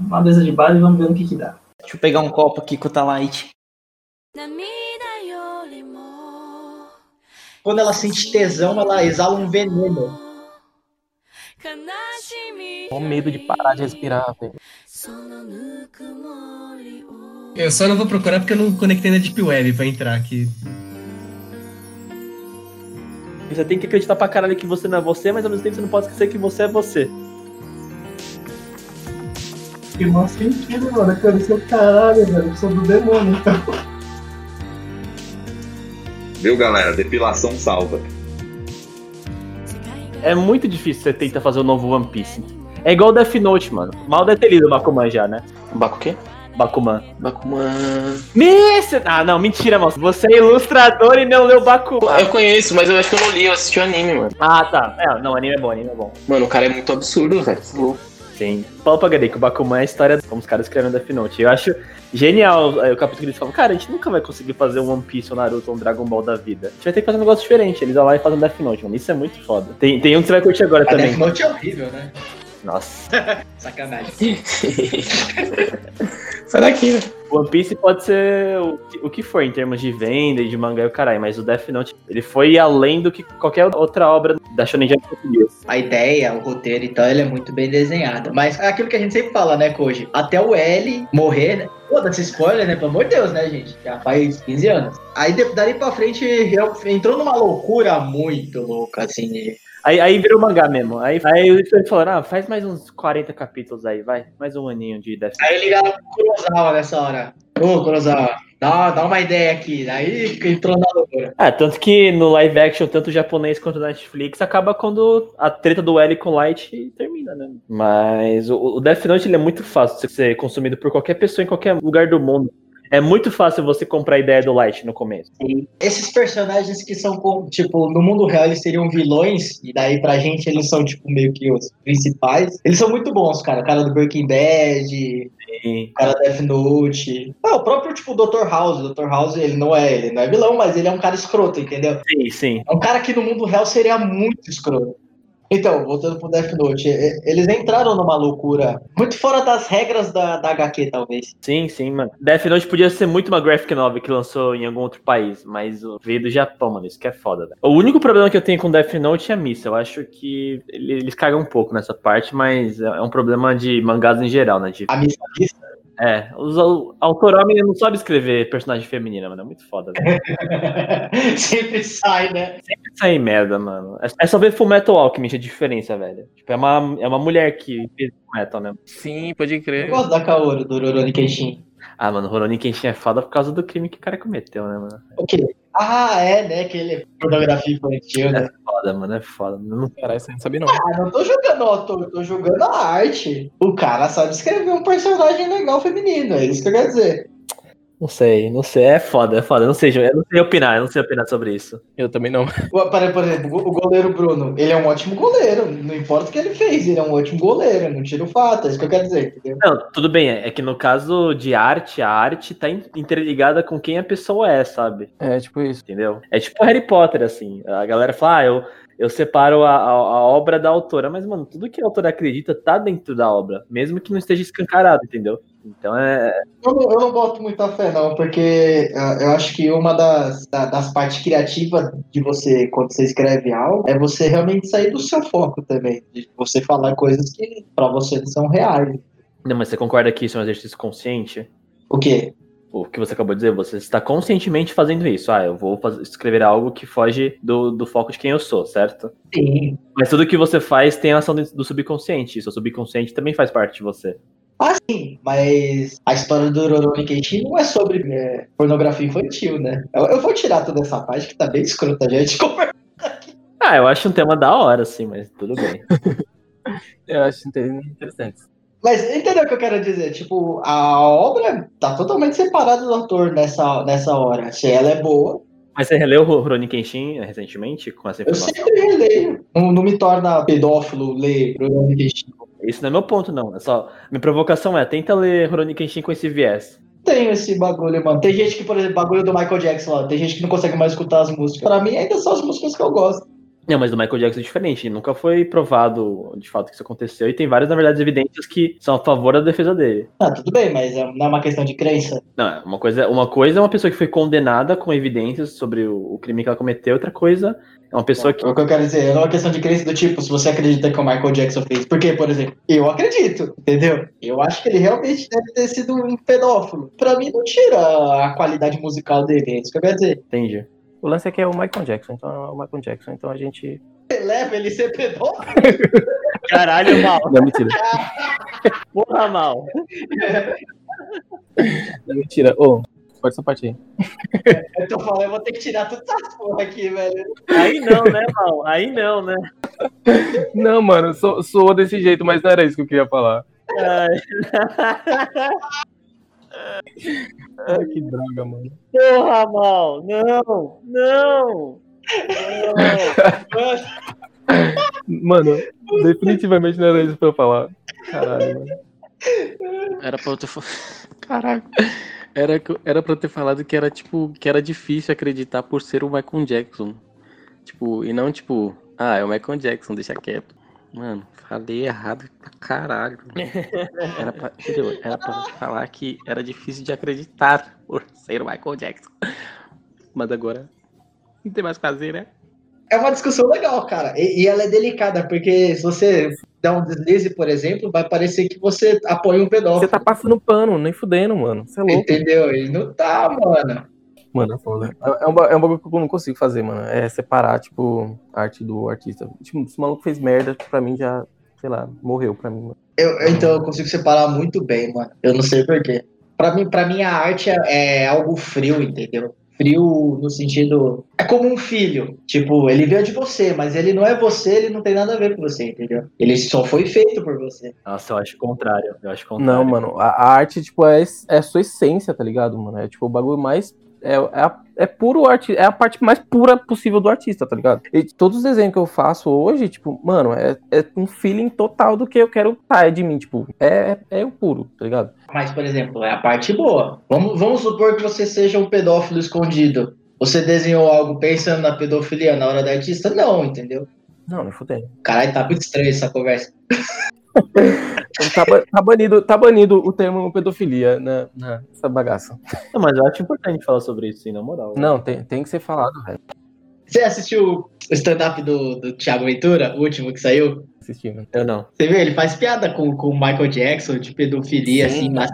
uma mesa de base e vamos ver no que que dá. Deixa eu pegar um copo aqui com o Talite. Quando ela sente tesão, ela exala um veneno. Só medo de parar de respirar, velho. Eu só não vou procurar porque eu não conectei na Deep Web pra entrar aqui. Você tem que acreditar pra caralho que você não é você, mas ao mesmo tempo você não pode esquecer que você é você. Que mau sentido, mano. Eu quero ser o caralho, velho. Eu sou do demônio, então. Viu, galera? Depilação salva. É muito difícil você tentar fazer o novo One Piece. É igual Death Note, mano. Mal deve ter lido o Bakuman já, né? Baku o quê? Bakuman. Bakuman. Miss! Ah, não, mentira, moço. Você é ilustrador e não leu Bakuman. Eu conheço, mas eu acho que eu não li, eu assisti o anime, mano. Ah, tá. É, não, anime é bom, anime é bom. Mano, o cara é muito absurdo, velho. Fala pra Gadei que o Bakuman é a história como os caras escreveram Death Note. Eu acho genial é, o capítulo que eles falam, cara, a gente nunca vai conseguir fazer um One Piece, um Naruto, um Dragon Ball da vida. A gente vai ter que fazer um negócio diferente. Eles vão lá e fazem Death Note, mano. Isso é muito foda. Tem, tem um que você vai curtir agora A também. Death Note é horrível, né? Nossa. Sacanagem. Sai daqui, né? One Piece pode ser o, que- o que for em termos de venda e de mangá e o caralho, mas o Death Note, ele foi além do que qualquer outra obra da Shonen Jump português. A ideia, o roteiro e tal, ele é muito bem desenhado. Mas é aquilo que a gente sempre fala, né, Koji? Até o L morrer, né? Foda-se spoiler, né? Pelo amor de Deus, né, gente? Já faz 15 anos. Aí de- dali pra frente entrou numa loucura muito louca, assim. Aí, aí virou mangá mesmo. Aí, aí eles falaram, ah, faz mais uns 40 capítulos aí, vai. Mais um aninho de Death Note. Aí ligaram pro Kurosawa nessa hora. Ô, Kurosawa, dá, dá uma ideia aqui. Aí entrou na loucura. Ah, tanto que no live action, tanto o japonês quanto o Netflix, acaba quando a treta do L com o Light termina, né? Mas o, o Death Note ele é muito fácil de ser consumido por qualquer pessoa em qualquer lugar do mundo. É muito fácil você comprar a ideia do Light no começo. Esses personagens que são, tipo, no mundo real eles seriam vilões, e daí pra gente eles são, tipo, meio que os principais. Eles são muito bons, cara. O cara do Breaking Bad, E o cara da Death Note. Ah, o próprio, tipo, Dr. House. O Dr. House, ele não é, ele não é vilão, mas ele é um cara escroto, entendeu? sim, sim. É um cara que no mundo real seria muito escroto. Então, voltando pro Death Note, eles entraram numa loucura muito fora das regras da, da HQ, talvez. Sim, sim, mano. Death Note podia ser muito uma graphic novel que lançou em algum outro país, mas o- veio do Japão, mano. Isso que é foda, velho. O único problema que eu tenho com Death Note é a missa. Eu acho que ele- eles cagam um pouco nessa parte, mas é é um problema de mangás em geral, né? De A missa missa. É, os, o autor homem não sabe escrever personagem feminina, mano. É muito foda, velho. sempre sai, né? Isso aí, merda, mano. É, é só ver Full Metal Alchemist a diferença, velho. Tipo, é uma, é uma mulher que fez Full Metal, né? Sim, pode Eu crer. gosto da Kaoru, do Rurouni Kenshin. Ah, mano, Rurouni Kenshin é foda por causa do crime que o cara cometeu, né, mano? O quê? Ah, é, né? Aquele pornografia infantil, né? É foda, mano, é foda. Não- Caralho, você não sabia não. Ah, não tô jogando, ó, tô, tô jogando a arte. O cara sabe escrever um personagem legal feminino, é isso que eu quero dizer. Não sei, não sei. É foda, é foda. Eu não sei, eu não sei opinar, eu não sei opinar sobre isso. Eu também não. Por exemplo, o goleiro Bruno, ele é um ótimo goleiro. Não importa o que ele fez, ele é um ótimo goleiro. Não tira o fato, é isso que eu quero dizer, entendeu? Não, tudo bem, é é que no caso de arte, a arte tá in- interligada com quem a pessoa é, sabe? É, tipo isso. Entendeu? É tipo Harry Potter, assim. A galera fala, ah, eu, eu separo a, a, a obra da autora. Mas, mano, tudo que a autora acredita tá dentro da obra, mesmo que não esteja escancarado, entendeu? Então é. Eu não, eu não boto muita fé, não, porque ah, eu acho que uma das, da- das partes criativas de você, quando você escreve algo, é você realmente sair do seu foco também. De você falar coisas que pra você não são reais. Não, mas você concorda que isso é um exercício consciente? O quê? O que você acabou de dizer, você está conscientemente fazendo isso. Ah, eu vou faz- escrever algo que foge do, do foco de quem eu sou, certo? Sim. Mas tudo que você faz tem a ação do do subconsciente. E seu subconsciente também faz parte de você. Ah, sim, mas a história do Rurouni Kenshin não é sobre é, pornografia infantil, né? Eu, eu vou tirar toda essa parte que tá bem escrota, gente. Ah, eu acho um tema da hora, assim, mas tudo bem. Eu acho interessante. Mas entendeu o que eu quero dizer? Tipo, a obra tá totalmente separada do autor nessa, nessa hora. Se ela é boa, Mas você releu o Rurouni Kenshin recentemente com essa eu informação? sempre releio. Não, não me torna pedófilo ler Rurouni Kenshin. Isso não é meu ponto, não. É só. Minha provocação é, tenta ler Rurouni Kenshin com esse viés. Tenho esse bagulho, mano. Tem gente que, por exemplo, bagulho do Michael Jackson lá, tem gente que não consegue mais escutar as músicas. Pra mim, ainda são as músicas que eu gosto. Não, mas o Michael Jackson é diferente. Nunca foi provado de fato que isso aconteceu. E tem várias, na verdade, evidências que são a favor da defesa dele. Ah, tudo bem, mas é- não é uma questão de crença. Não, uma coisa, uma coisa é uma pessoa que foi condenada com evidências sobre o, o crime que ela cometeu, outra coisa é uma pessoa que. O que eu quero dizer, não é uma questão de crença do tipo, se você acredita que o Michael Jackson fez. Porque, por exemplo, eu acredito, entendeu? Eu acho que ele realmente deve ter sido um pedófilo. Pra mim, não tira a qualidade musical dele, é isso que eu quero dizer. Entendi. O lance é que é o Michael Jackson, então é o Michael Jackson, então a gente. Leva ele ser pedófilo? Caralho, mal. Não, mentira. Porra, mal. Não, mentira. Ô, corta essa parte aí. Eu tô falando, eu vou ter que tirar todas essas porra aqui, velho. Aí não, né, mal? Aí não, né? Não, mano, sou, sou desse jeito, mas não era isso que eu queria falar. Ai, Ai, que droga, mano. porra, mal. Não, não. não. Mano, definitivamente não era isso pra eu falar. Caralho, mano. Era pra eu ter falado. Caralho. Era, era pra eu ter falado que era, tipo, que era difícil acreditar por ser o Michael Jackson. Tipo, e não, tipo, ah, é o Michael Jackson, deixa quieto. Mano, falei errado pra caralho. Era pra, entendeu? Era pra falar que era difícil de acreditar por ser o Michael Jackson. Mas agora não tem mais o que fazer, né? É uma discussão legal, cara. E, e ela é delicada, porque se você der um deslize, por exemplo, vai parecer que você apoia um Você pedófilo. tá passando pano, nem fudendo, mano. Você é louco. Entendeu? E não tá, mano. Mano, é foda. É, é um, é um bagulho que eu não consigo fazer, mano. É separar, tipo, a arte do artista. Tipo, se o maluco fez merda, pra mim já, sei lá, morreu pra mim, mano. Eu, eu- então eu consigo separar muito bem, mano. Eu não sei porquê. Pra mim, pra mim, a arte é, é algo frio, entendeu? Frio no sentido. É como um filho. Tipo, ele veio de você, mas ele não é você, ele não tem nada a ver com você, entendeu? Ele só foi feito por você. Nossa, eu acho o contrário. Eu acho o contrário. Não, mano, a, a arte, tipo, é, é a sua essência, tá ligado, mano? É tipo o bagulho mais. É, é, a- é puro arte, é a parte mais pura possível do artista, tá ligado? E todos os desenhos que eu faço hoje, tipo, mano, é, é um feeling total do que eu quero sair de mim, tipo, é, é, é o puro, tá ligado? Mas, por exemplo, é a parte boa. Vamos, vamos supor que você seja um pedófilo escondido. Você desenhou algo pensando na pedofilia na hora da artista? Não, entendeu? Não, não fudeu. Caralho, tá muito estranho essa conversa. Tá, tá banido, tá banido o termo pedofilia na, nessa bagaça. Não, mas eu acho importante falar sobre isso, sim, na moral. Não, tem, tem que ser falado, velho. Você assistiu o stand-up do, do Thiago Ventura, o último que saiu? Assistindo. Eu não. Você vê, ele faz piada com, com o Michael Jackson, de pedofilia, Sim. assim, mas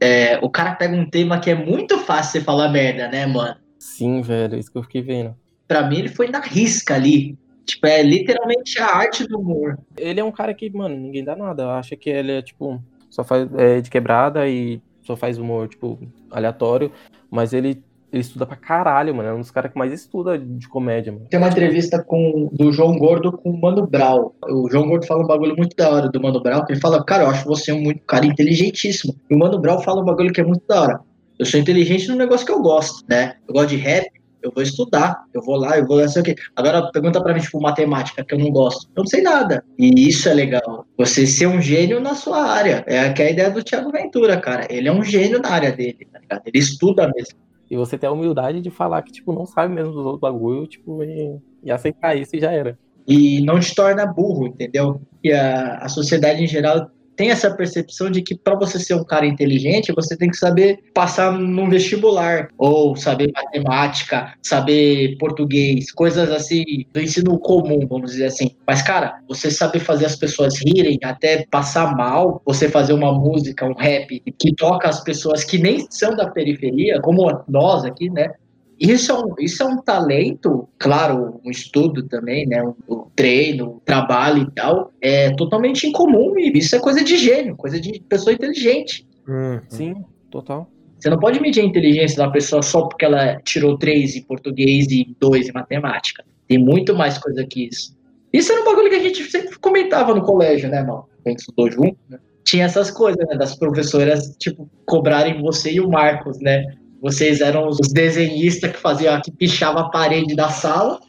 é, o cara pega um tema que é muito fácil você falar merda, né, mano? Sim, velho, isso que eu fiquei vendo. Pra mim, ele foi na risca ali. Tipo, é literalmente a arte do humor. Ele é um cara que, mano, ninguém dá nada. Acha que ele é, tipo, só faz é, de quebrada e só faz humor, tipo, aleatório. Mas ele, ele estuda pra caralho, mano. É um dos caras que mais estuda de comédia, mano. Tem uma entrevista com, do João Gordo com o Mano Brown. O João Gordo fala um bagulho muito da hora do Mano Brown, que ele fala, cara, eu acho você um muito cara inteligentíssimo. E o Mano Brown fala um bagulho que é muito da hora. Eu sou inteligente no negócio que eu gosto, né? Eu gosto de rap, eu vou estudar, eu vou lá, eu vou lá, sei o quê. Agora pergunta pra mim, tipo, matemática, que eu não gosto. Eu não sei nada. E isso é legal. Você ser um gênio na sua área. É que é a ideia do Thiago Ventura, cara. Ele é um gênio na área dele, tá ligado? Ele estuda mesmo. E você tem a humildade de falar que, tipo, não sabe mesmo dos outros bagulho, tipo, e, e aceitar isso e já era. e não te torna burro, entendeu? E a, a sociedade em geral tem essa percepção de que para você ser um cara inteligente, você tem que saber passar num vestibular, ou saber matemática, saber português, coisas assim do ensino comum, vamos dizer assim. Mas, cara, você saber fazer as pessoas rirem, até passar mal, você fazer uma música, um rap que toca as pessoas que nem são da periferia, como nós aqui, né? Isso é, um, isso é um talento, claro, um estudo também, né? Um, um treino, um trabalho e tal, é totalmente incomum e isso é coisa de gênio, coisa de pessoa inteligente. Sim, total. Você não pode medir a inteligência da pessoa só porque ela tirou três em português e dois em matemática. Tem muito mais coisa que isso. Isso era um bagulho que a gente sempre comentava no colégio, né, mano? A gente estudou junto, né? Tinha essas coisas, né? Das professoras, tipo, cobrarem você e o Marcos, né? Vocês eram os desenhistas que faziam, que pichava a parede da sala.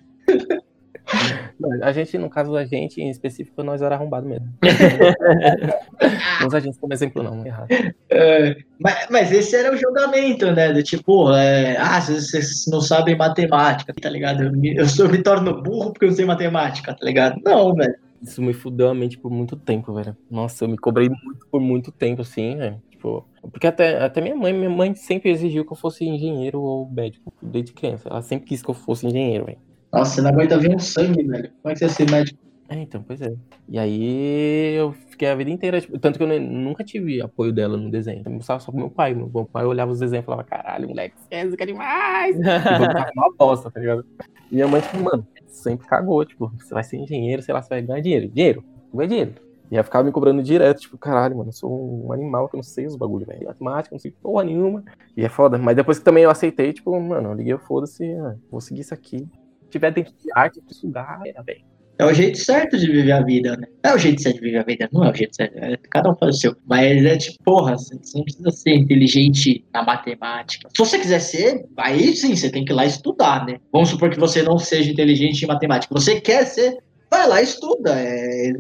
A gente, no caso da gente, em específico, nós era arrombado mesmo. Não usa a gente como exemplo, não, é errado. É, mas, mas esse era o julgamento, né? Do tipo, é, ah, vocês, vocês não sabem matemática, tá ligado? Eu me, eu sou- eu me torno burro porque eu não sei matemática, tá ligado? Não, velho. Isso me fudeu a mente por muito tempo, velho. Nossa, eu me cobrei muito por muito tempo, assim, velho. Tipo, porque até, até minha mãe, minha mãe sempre exigiu que eu fosse engenheiro ou médico, desde criança. Ela sempre quis que eu fosse engenheiro, velho. Nossa, você não aguenta ver um sangue, velho. Como é que você vai ser médico? É, então, pois é. E aí eu fiquei a vida inteira, tipo, tanto que eu nunca tive apoio dela no desenho. Eu mostrava só pro meu pai. Meu, meu pai olhava os desenhos e falava, caralho, moleque, você é zica demais. E uma bosta, tá ligado? E minha mãe, tipo, mano, sempre cagou, tipo, você vai ser engenheiro, sei lá, você vai ganhar dinheiro. Dinheiro, ganha dinheiro. E ela ficava me cobrando direto, tipo, caralho, mano, eu sou um animal que eu não sei os bagulho, velho. Matemática, não sei porra nenhuma. E é foda. Mas depois que também eu aceitei, tipo, mano, eu liguei, foda-se, ah, vou seguir isso aqui. Se tiver dentro de arte, sugar, é, velho. É o jeito certo de viver a vida, né? É o jeito certo de viver a vida, não é o jeito certo. é- cada um faz o seu. Mas é tipo, porra, você não precisa ser inteligente na matemática. Se você quiser ser, aí sim, você tem que ir lá estudar, né? Vamos supor que você não seja inteligente em matemática. Você quer ser, vai lá e estuda. É, é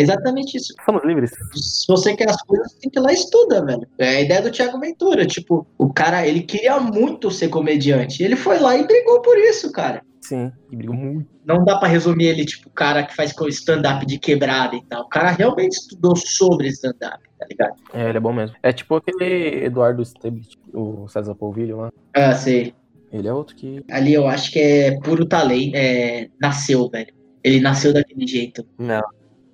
exatamente isso. Somos livres. Se você quer as coisas, tem que ir lá e estuda, velho. É a ideia do Thiago Ventura. Tipo, o cara, ele queria muito ser comediante. Ele foi lá e brigou por isso, cara. Sim, e brigou muito. Não dá pra resumir ele, tipo, o cara que faz stand-up de quebrada e tal. O cara realmente estudou sobre stand-up, tá ligado? É, ele é bom mesmo. É tipo aquele Eduardo Stablitt, o César Polvilho lá. Ah, sei. Ele é outro que. Ali eu acho que é puro talento. É, nasceu, velho. Ele nasceu daquele jeito. Não.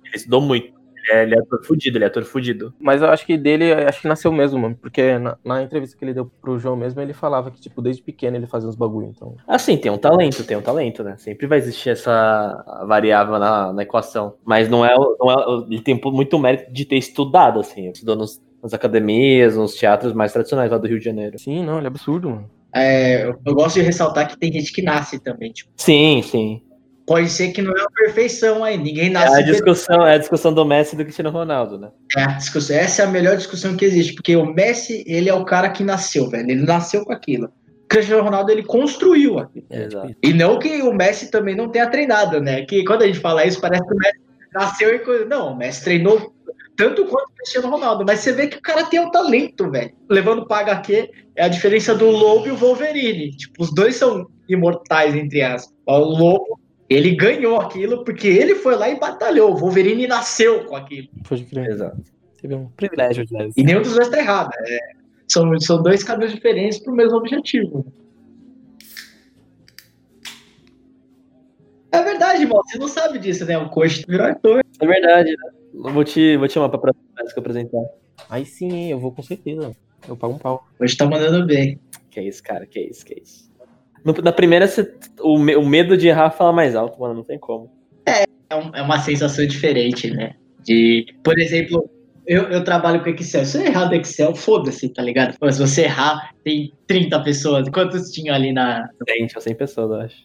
Ele estudou muito. Ele é, ele é ator fudido, ele é ator fudido. Mas eu acho que dele, acho que nasceu mesmo, mano. Porque na, na entrevista que ele deu pro João mesmo, ele falava que, tipo, desde pequeno ele fazia uns bagulho. Então. Assim, tem um talento, tem um talento, né? Sempre vai existir essa variável na, na equação. Mas não é, o- não é. Ele tem muito mérito de ter estudado, assim. Estudou nos, nas academias, nos teatros mais tradicionais lá do Rio de Janeiro. Sim, não, ele é absurdo, mano. É, eu, eu gosto de ressaltar que tem gente que nasce também. Tipo, Sim, sim. Pode ser que não é a perfeição aí. Ninguém É nasce. a discussão, é a discussão do Messi e do Cristiano Ronaldo, né? É a discussão. Essa é a melhor discussão que existe. Porque o Messi, ele é o cara que nasceu, velho. Ele nasceu com aquilo. O Cristiano Ronaldo, ele construiu aquilo. É, Exato. E não que o Messi também não tenha treinado, né? Que quando a gente fala isso, parece que o Messi nasceu e. Não, o Messi treinou tanto quanto o Cristiano Ronaldo. Mas você vê que o cara tem um talento, velho. Levando para HQ, é a diferença do Lobo e o Wolverine. Tipo, os dois são imortais, entre aspas. O Lobo, ele ganhou aquilo porque ele foi lá e batalhou. O Wolverine nasceu com aquilo. pode crer. Exato. Vê um privilégio de E nenhum dos dois tá errado. É, são, são dois caminhos diferentes pro mesmo objetivo. É verdade, irmão. Você não sabe disso, né? O coach virou ator. É verdade, né? Vou te, vou te chamar pra próxima vez que eu apresentar. Aí sim, eu vou com certeza. Eu pago um pau. Hoje tá mandando bem. Que isso, cara, que isso, que isso. No- na primeira, você- o, o medo de errar fala mais alto, mano, não tem como. É, um- é uma sensação diferente, né? De, por exemplo, eu, eu trabalho com Excel. Se eu errar do Excel, foda-se, tá ligado? Pô, se você errar, tem 30 pessoas. Quantos tinham ali na. 100, tinha 100 pessoas, eu acho.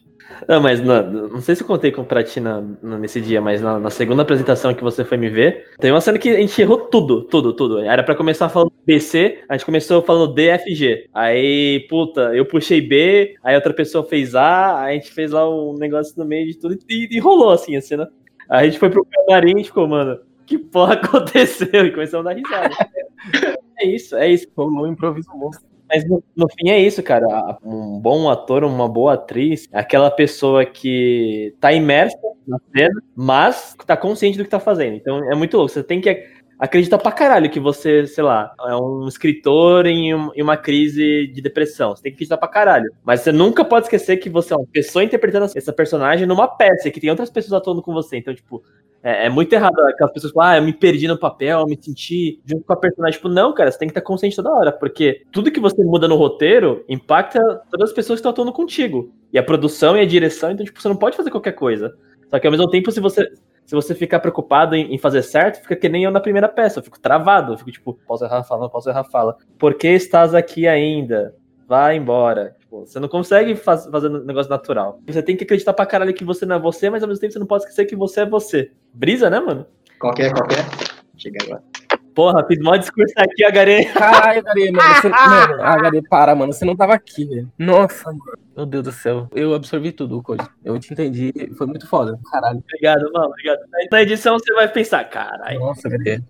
Não, mas na- não sei se eu contei com pra ti na- na- nesse dia, mas na, na segunda apresentação que você foi me ver, tem uma cena que a gente errou tudo, tudo, tudo. Era pra começar falando BC, a gente começou falando DFG. Aí, puta, eu puxei B, aí outra pessoa fez A, aí a gente fez lá um negócio no meio de tudo e, e rolou assim a cena. Aí a gente foi pro camarim e ficou, mano, que porra aconteceu? E começamos a dar risada. É isso, é isso. Rolou um improviso monstro. Mas no, no fim é isso, cara. Um bom ator, uma boa atriz, é aquela pessoa que tá imersa na cena, mas tá consciente do que tá fazendo. Então é muito louco. Você tem que acreditar pra caralho que você, sei lá, é um escritor em, um- uma crise de depressão. Você tem que acreditar pra caralho. Mas você nunca pode esquecer que você é uma pessoa interpretando essa personagem numa peça, que tem outras pessoas atuando com você. Então, tipo, é, é muito errado aquelas pessoas falam, ah, eu me perdi no papel, eu me senti junto com a personagem. Tipo, não, cara, você tem que estar consciente toda hora, porque tudo que você muda no roteiro impacta todas as pessoas que estão atuando contigo. E a produção e a direção, então, tipo, você não pode fazer qualquer coisa. Só que ao mesmo tempo, se você, se você ficar preocupado em, fazer certo, fica que nem eu na primeira peça, eu fico travado, eu fico tipo, posso errar a fala, não posso errar a fala. Por que estás aqui ainda? Vai embora. Tipo, você não consegue faz, fazer um negócio natural. Você tem que acreditar pra caralho que você não é você, mas ao mesmo tempo você não pode esquecer que você é você. Brisa, né, mano? Qualquer, qualquer. Chega agora. Porra, fiz mó discurso aqui, Agare. Caralho, Gare, mano. Você, mano, ah, para, mano. Você não tava aqui, velho. Nossa, mano. Meu Deus do céu. Eu absorvi tudo, Code. Eu te entendi. Foi muito foda. Caralho. Obrigado, mano. Obrigado. Na edição você vai pensar, caralho. Nossa, Gare.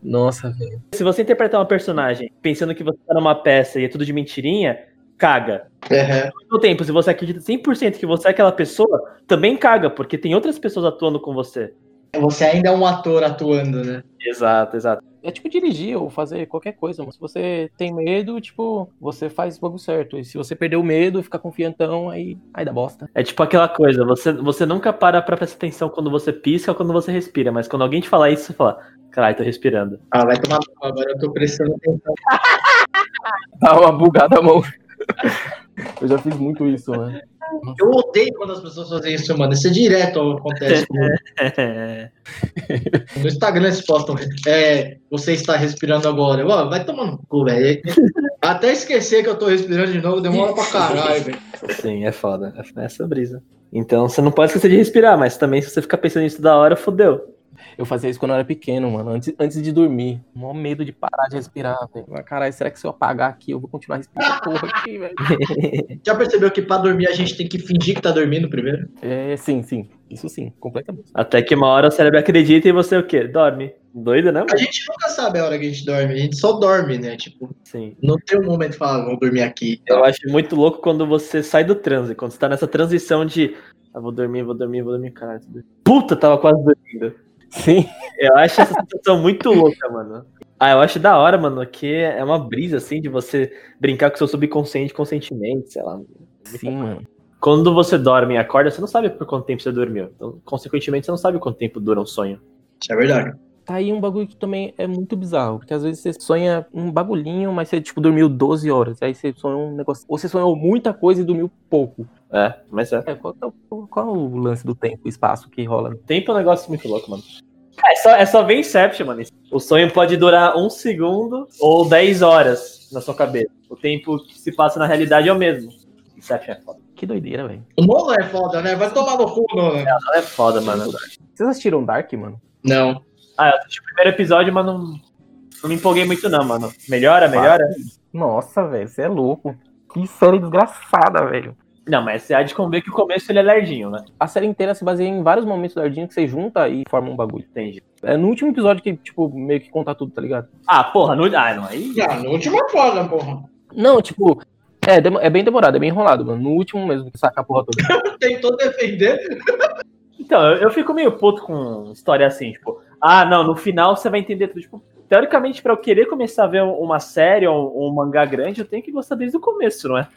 Nossa, velho. Se você interpretar uma personagem pensando que você tá numa peça e é tudo de mentirinha, caga. Uhum. Ao mesmo tempo, se você acredita 100% que você é aquela pessoa, também caga, porque tem outras pessoas atuando com você. Você ainda é um ator atuando, né? Exato, exato. É tipo dirigir ou fazer qualquer coisa, mano. Se você tem medo, tipo, você faz o bagulho certo. E se você perder o medo, fica confiantão, aí, aí dá bosta. É tipo aquela coisa, você, você nunca para pra prestar atenção quando você pisca ou quando você respira, mas quando alguém te falar isso, você fala, caralho, tô respirando. Ah, vai tomar no agora eu tô prestando atenção. Dá uma bugada a mão. Eu já fiz muito isso, né? Eu odeio quando as pessoas fazem isso, mano. Isso é direto acontece. No Instagram eles postam, é, você está respirando agora. Ó, vai tomando no cu, velho. Até esquecer que eu tô respirando de novo, demora pra caralho, velho. Sim, é foda. É essa brisa. Então você não pode esquecer de respirar, mas também se você ficar pensando nisso da hora, fodeu. Eu fazia isso quando eu era pequeno, mano. Antes, antes de dormir. Mó medo de parar de respirar, velho. Mas, caralho, será que se eu apagar aqui, eu vou continuar respirando porra aqui, velho? Já percebeu que pra dormir a gente tem que fingir que tá dormindo primeiro? É, sim, sim. Isso sim, completamente. Até que uma hora o cérebro acredita e você o quê? Dorme. Doido, né? A mano? gente nunca sabe a hora que a gente dorme, a gente só dorme, né? Tipo, Sim. não tem um momento de falar, vou dormir aqui. Eu acho muito louco quando você sai do transe, quando você tá nessa transição de ah, vou dormir, vou dormir, vou dormir, caralho. Puta, tava quase dormindo. Sim. Eu acho essa sensação muito louca, mano. Ah, eu acho da hora, mano, que é uma brisa, assim, de você brincar com seu subconsciente com sentimentos, sei lá. Sim, mano. Quando você dorme e acorda, você não sabe por quanto tempo você dormiu. Então, consequentemente, você não sabe quanto tempo dura um sonho. Isso é verdade. Tá aí um bagulho que também é muito bizarro. Porque às vezes você sonha um bagulhinho, mas você, tipo, dormiu 12 horas. Aí você sonha um negócio. Ou você sonhou muita coisa e dormiu pouco. É, mas é. É, qual, é o- qual é o lance do tempo e espaço que rola? Tempo é um negócio muito louco, mano. É só, é só ver Inception, mano. O sonho pode durar um segundo ou 10 horas na sua cabeça. O tempo que se passa na realidade é o mesmo. Inception é foda. Que doideira, velho. O Nolan é foda, né? Vai tomar no cu, Nolan. Ela é foda, mano. Vocês assistiram Dark, mano? Não. Ah, eu assisti o primeiro episódio, mas não, não me empolguei muito, não, mano. Melhora, melhora? Nossa, velho, você é louco. Que série desgraçada, velho. Não, mas você há de conver que o começo ele é lerdinho, né? A série inteira se baseia em vários momentos do Ardinho que você junta e forma um bagulho. Entendi. É no último episódio que, tipo, meio que conta tudo, tá ligado? Ah, porra, no... ah, não, aí. Ah, no último é foda, porra. Não, tipo, é, é bem demorado, é bem enrolado, mano. No último mesmo que saca a porra toda. Tentou defender. Então, eu, eu fico meio puto com história assim, tipo, ah, não, no final você vai entender tudo. Tipo, teoricamente, pra eu querer começar a ver uma série ou um mangá grande, eu tenho que gostar desde o começo, não é?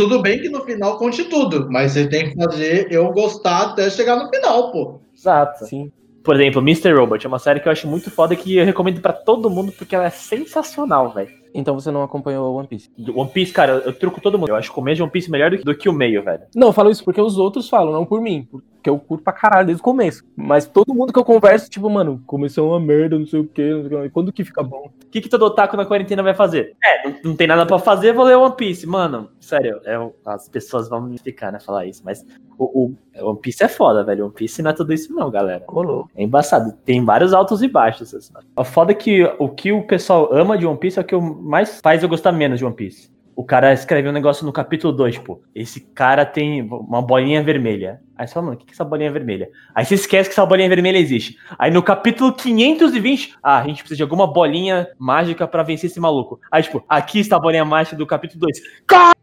Tudo bem que no final conte tudo, mas você tem que fazer eu gostar até chegar no final, pô. Exato. Sim. Por exemplo, Mr. Robot é uma série que eu acho muito foda que eu recomendo pra todo mundo porque ela é sensacional, velho. Então você não acompanhou One Piece. One Piece, cara, eu, truco todo mundo. Eu acho o começo de One Piece melhor do que, do que o meio, velho. Não, eu falo isso porque os outros falam, não por mim. Porque eu curto pra caralho desde o começo. Mas todo mundo que eu converso, tipo, mano, começou uma merda, não sei o quê, não sei o quê. Quando que fica bom? O que, que todo otaku na quarentena vai fazer? É, não, não tem nada pra fazer, vou ler One Piece. Mano, sério, é, o- as pessoas vão me explicar, né, falar isso. Mas o, o One Piece é foda, velho. One Piece não é tudo isso não, galera. Rolou. É embaçado. Tem vários altos e baixos. Assim. A foda é que o que o pessoal ama de One Piece é o que eu mais faz eu gostar menos de One Piece. O cara escreve um negócio no capítulo 2, tipo, esse cara tem uma bolinha vermelha. Aí você fala, mano, o que é essa bolinha vermelha? Aí você esquece que essa bolinha vermelha existe. Aí no capítulo 520, ah, a gente precisa de alguma bolinha mágica pra vencer esse maluco. Aí, tipo, aqui está a bolinha mágica do capítulo 2. Cara,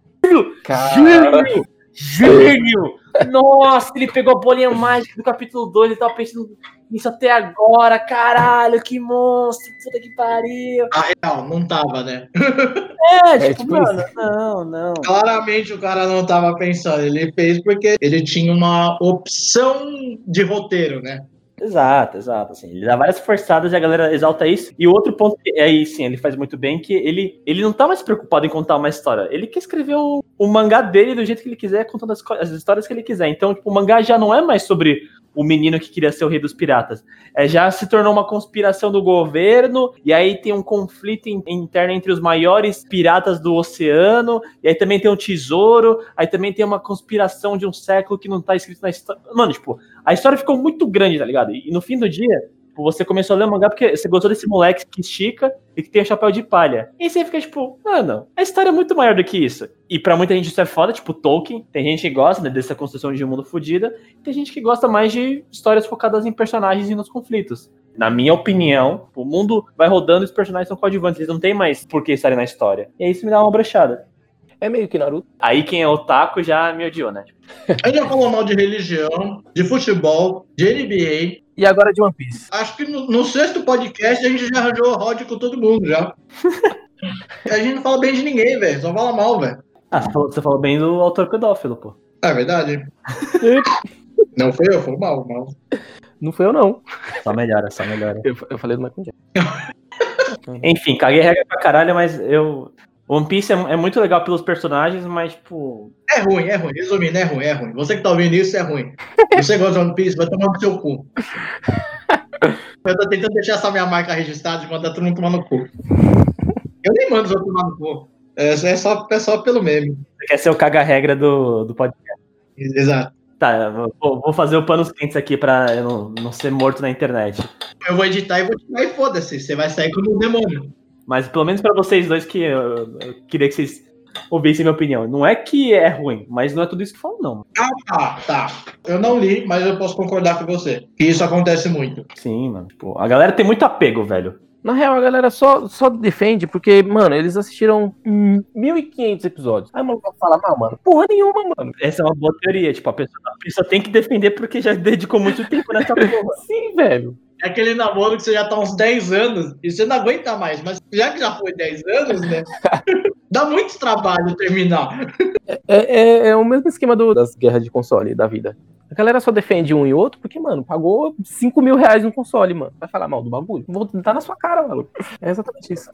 Gênio! Gênio! Nossa, ele pegou a bolinha mágica do capítulo 2 e tava pensando nisso até agora. Caralho, que monstro! Puta que pariu! Não, não tava, né? É, É, tipo, tipo mano, não, não. Claramente o cara não tava pensando. Ele fez porque ele tinha uma opção de roteiro, né? Exato, exato. Assim, ele dá várias forçadas e a galera exalta isso. E outro ponto que aí sim, ele faz muito bem, que ele, ele não tá mais preocupado em contar uma história. Ele quer escrever o, o mangá dele do jeito que ele quiser, contando as, as histórias que ele quiser. Então, tipo, o mangá já não é mais sobre o menino que queria ser o rei dos piratas. É, já se tornou uma conspiração do governo, e aí tem um conflito in- interno entre os maiores piratas do oceano, e aí também tem um tesouro, aí também tem uma conspiração de um século que não tá escrito na história. Mano, tipo, a história ficou muito grande, tá ligado? E no fim do dia, Tipo, você começou a ler o mangá porque você gostou desse moleque que estica e que tem o chapéu de palha. E você fica tipo, mano, a história é muito maior do que isso. E pra muita gente isso é foda, tipo Tolkien. Tem gente que gosta né, dessa construção de um mundo fodida. Tem gente que gosta mais de histórias focadas em personagens e nos conflitos. Na minha opinião, o mundo vai rodando e os personagens são coadjuvantes. Eles não tem mais por que estarem na história. E aí isso me dá uma brochada. É meio que Naruto. Aí quem é otaku já me odiou, né? A gente já falou mal de religião, de futebol, de NBA. E agora de One Piece. Acho que no, no sexto podcast a gente já arranjou rod com todo mundo já. a gente não fala bem de ninguém, velho. Só fala mal, velho. Ah, você falou, você falou bem do autor pedófilo, pô. É verdade. não foi eu, foi mal, mal. Não foi eu, não. Só melhora, só melhora. Eu, eu falei do Michael Jackson. Enfim, caguei regra pra caralho, mas eu. One Piece é, é muito legal pelos personagens, mas, tipo. É ruim, é ruim. Resumindo, é ruim, é ruim. Você que tá ouvindo isso, é ruim. Você gosta de One Piece, vai tomar no seu cu. Eu tô tentando deixar essa minha marca registrada enquanto tá todo mundo tomando cu. Eu nem mando os outros tomar no cu. É, é só, é só pelo meme. Você quer ser o caga-regra do, do podcast. Exato. Tá, vou, vou fazer o panos quentes aqui pra eu não, não ser morto na internet. Eu vou editar e vou tirar e foda-se. Você vai sair como um demônio. Mas pelo menos pra vocês dois que eu, eu queria que vocês ouvissem minha opinião. Não é que é ruim, mas não é tudo isso que falam, não. Ah, tá, tá. Eu não li, mas eu posso concordar com você. Que isso acontece muito. Sim, mano. Tipo, a galera tem muito apego, velho. Na real, a galera só, só defende porque, mano, eles assistiram hum, 1.500 episódios. Aí o maluco fala, não, mano, porra nenhuma, mano. Essa é uma boa teoria. Tipo, a pessoa, a pessoa tem que defender porque já dedicou muito tempo nessa porra. Sim, velho. É aquele namoro que você já tá uns 10 anos e você não aguenta mais. Mas já que já foi 10 anos, né? Dá muito trabalho terminar. É, é, é o mesmo esquema do- das guerras de console da vida. A galera só defende um e outro porque, mano, pagou 5 mil reais no console, mano. Vai falar mal do bagulho? Vou tentar na sua cara, maluco. É exatamente isso.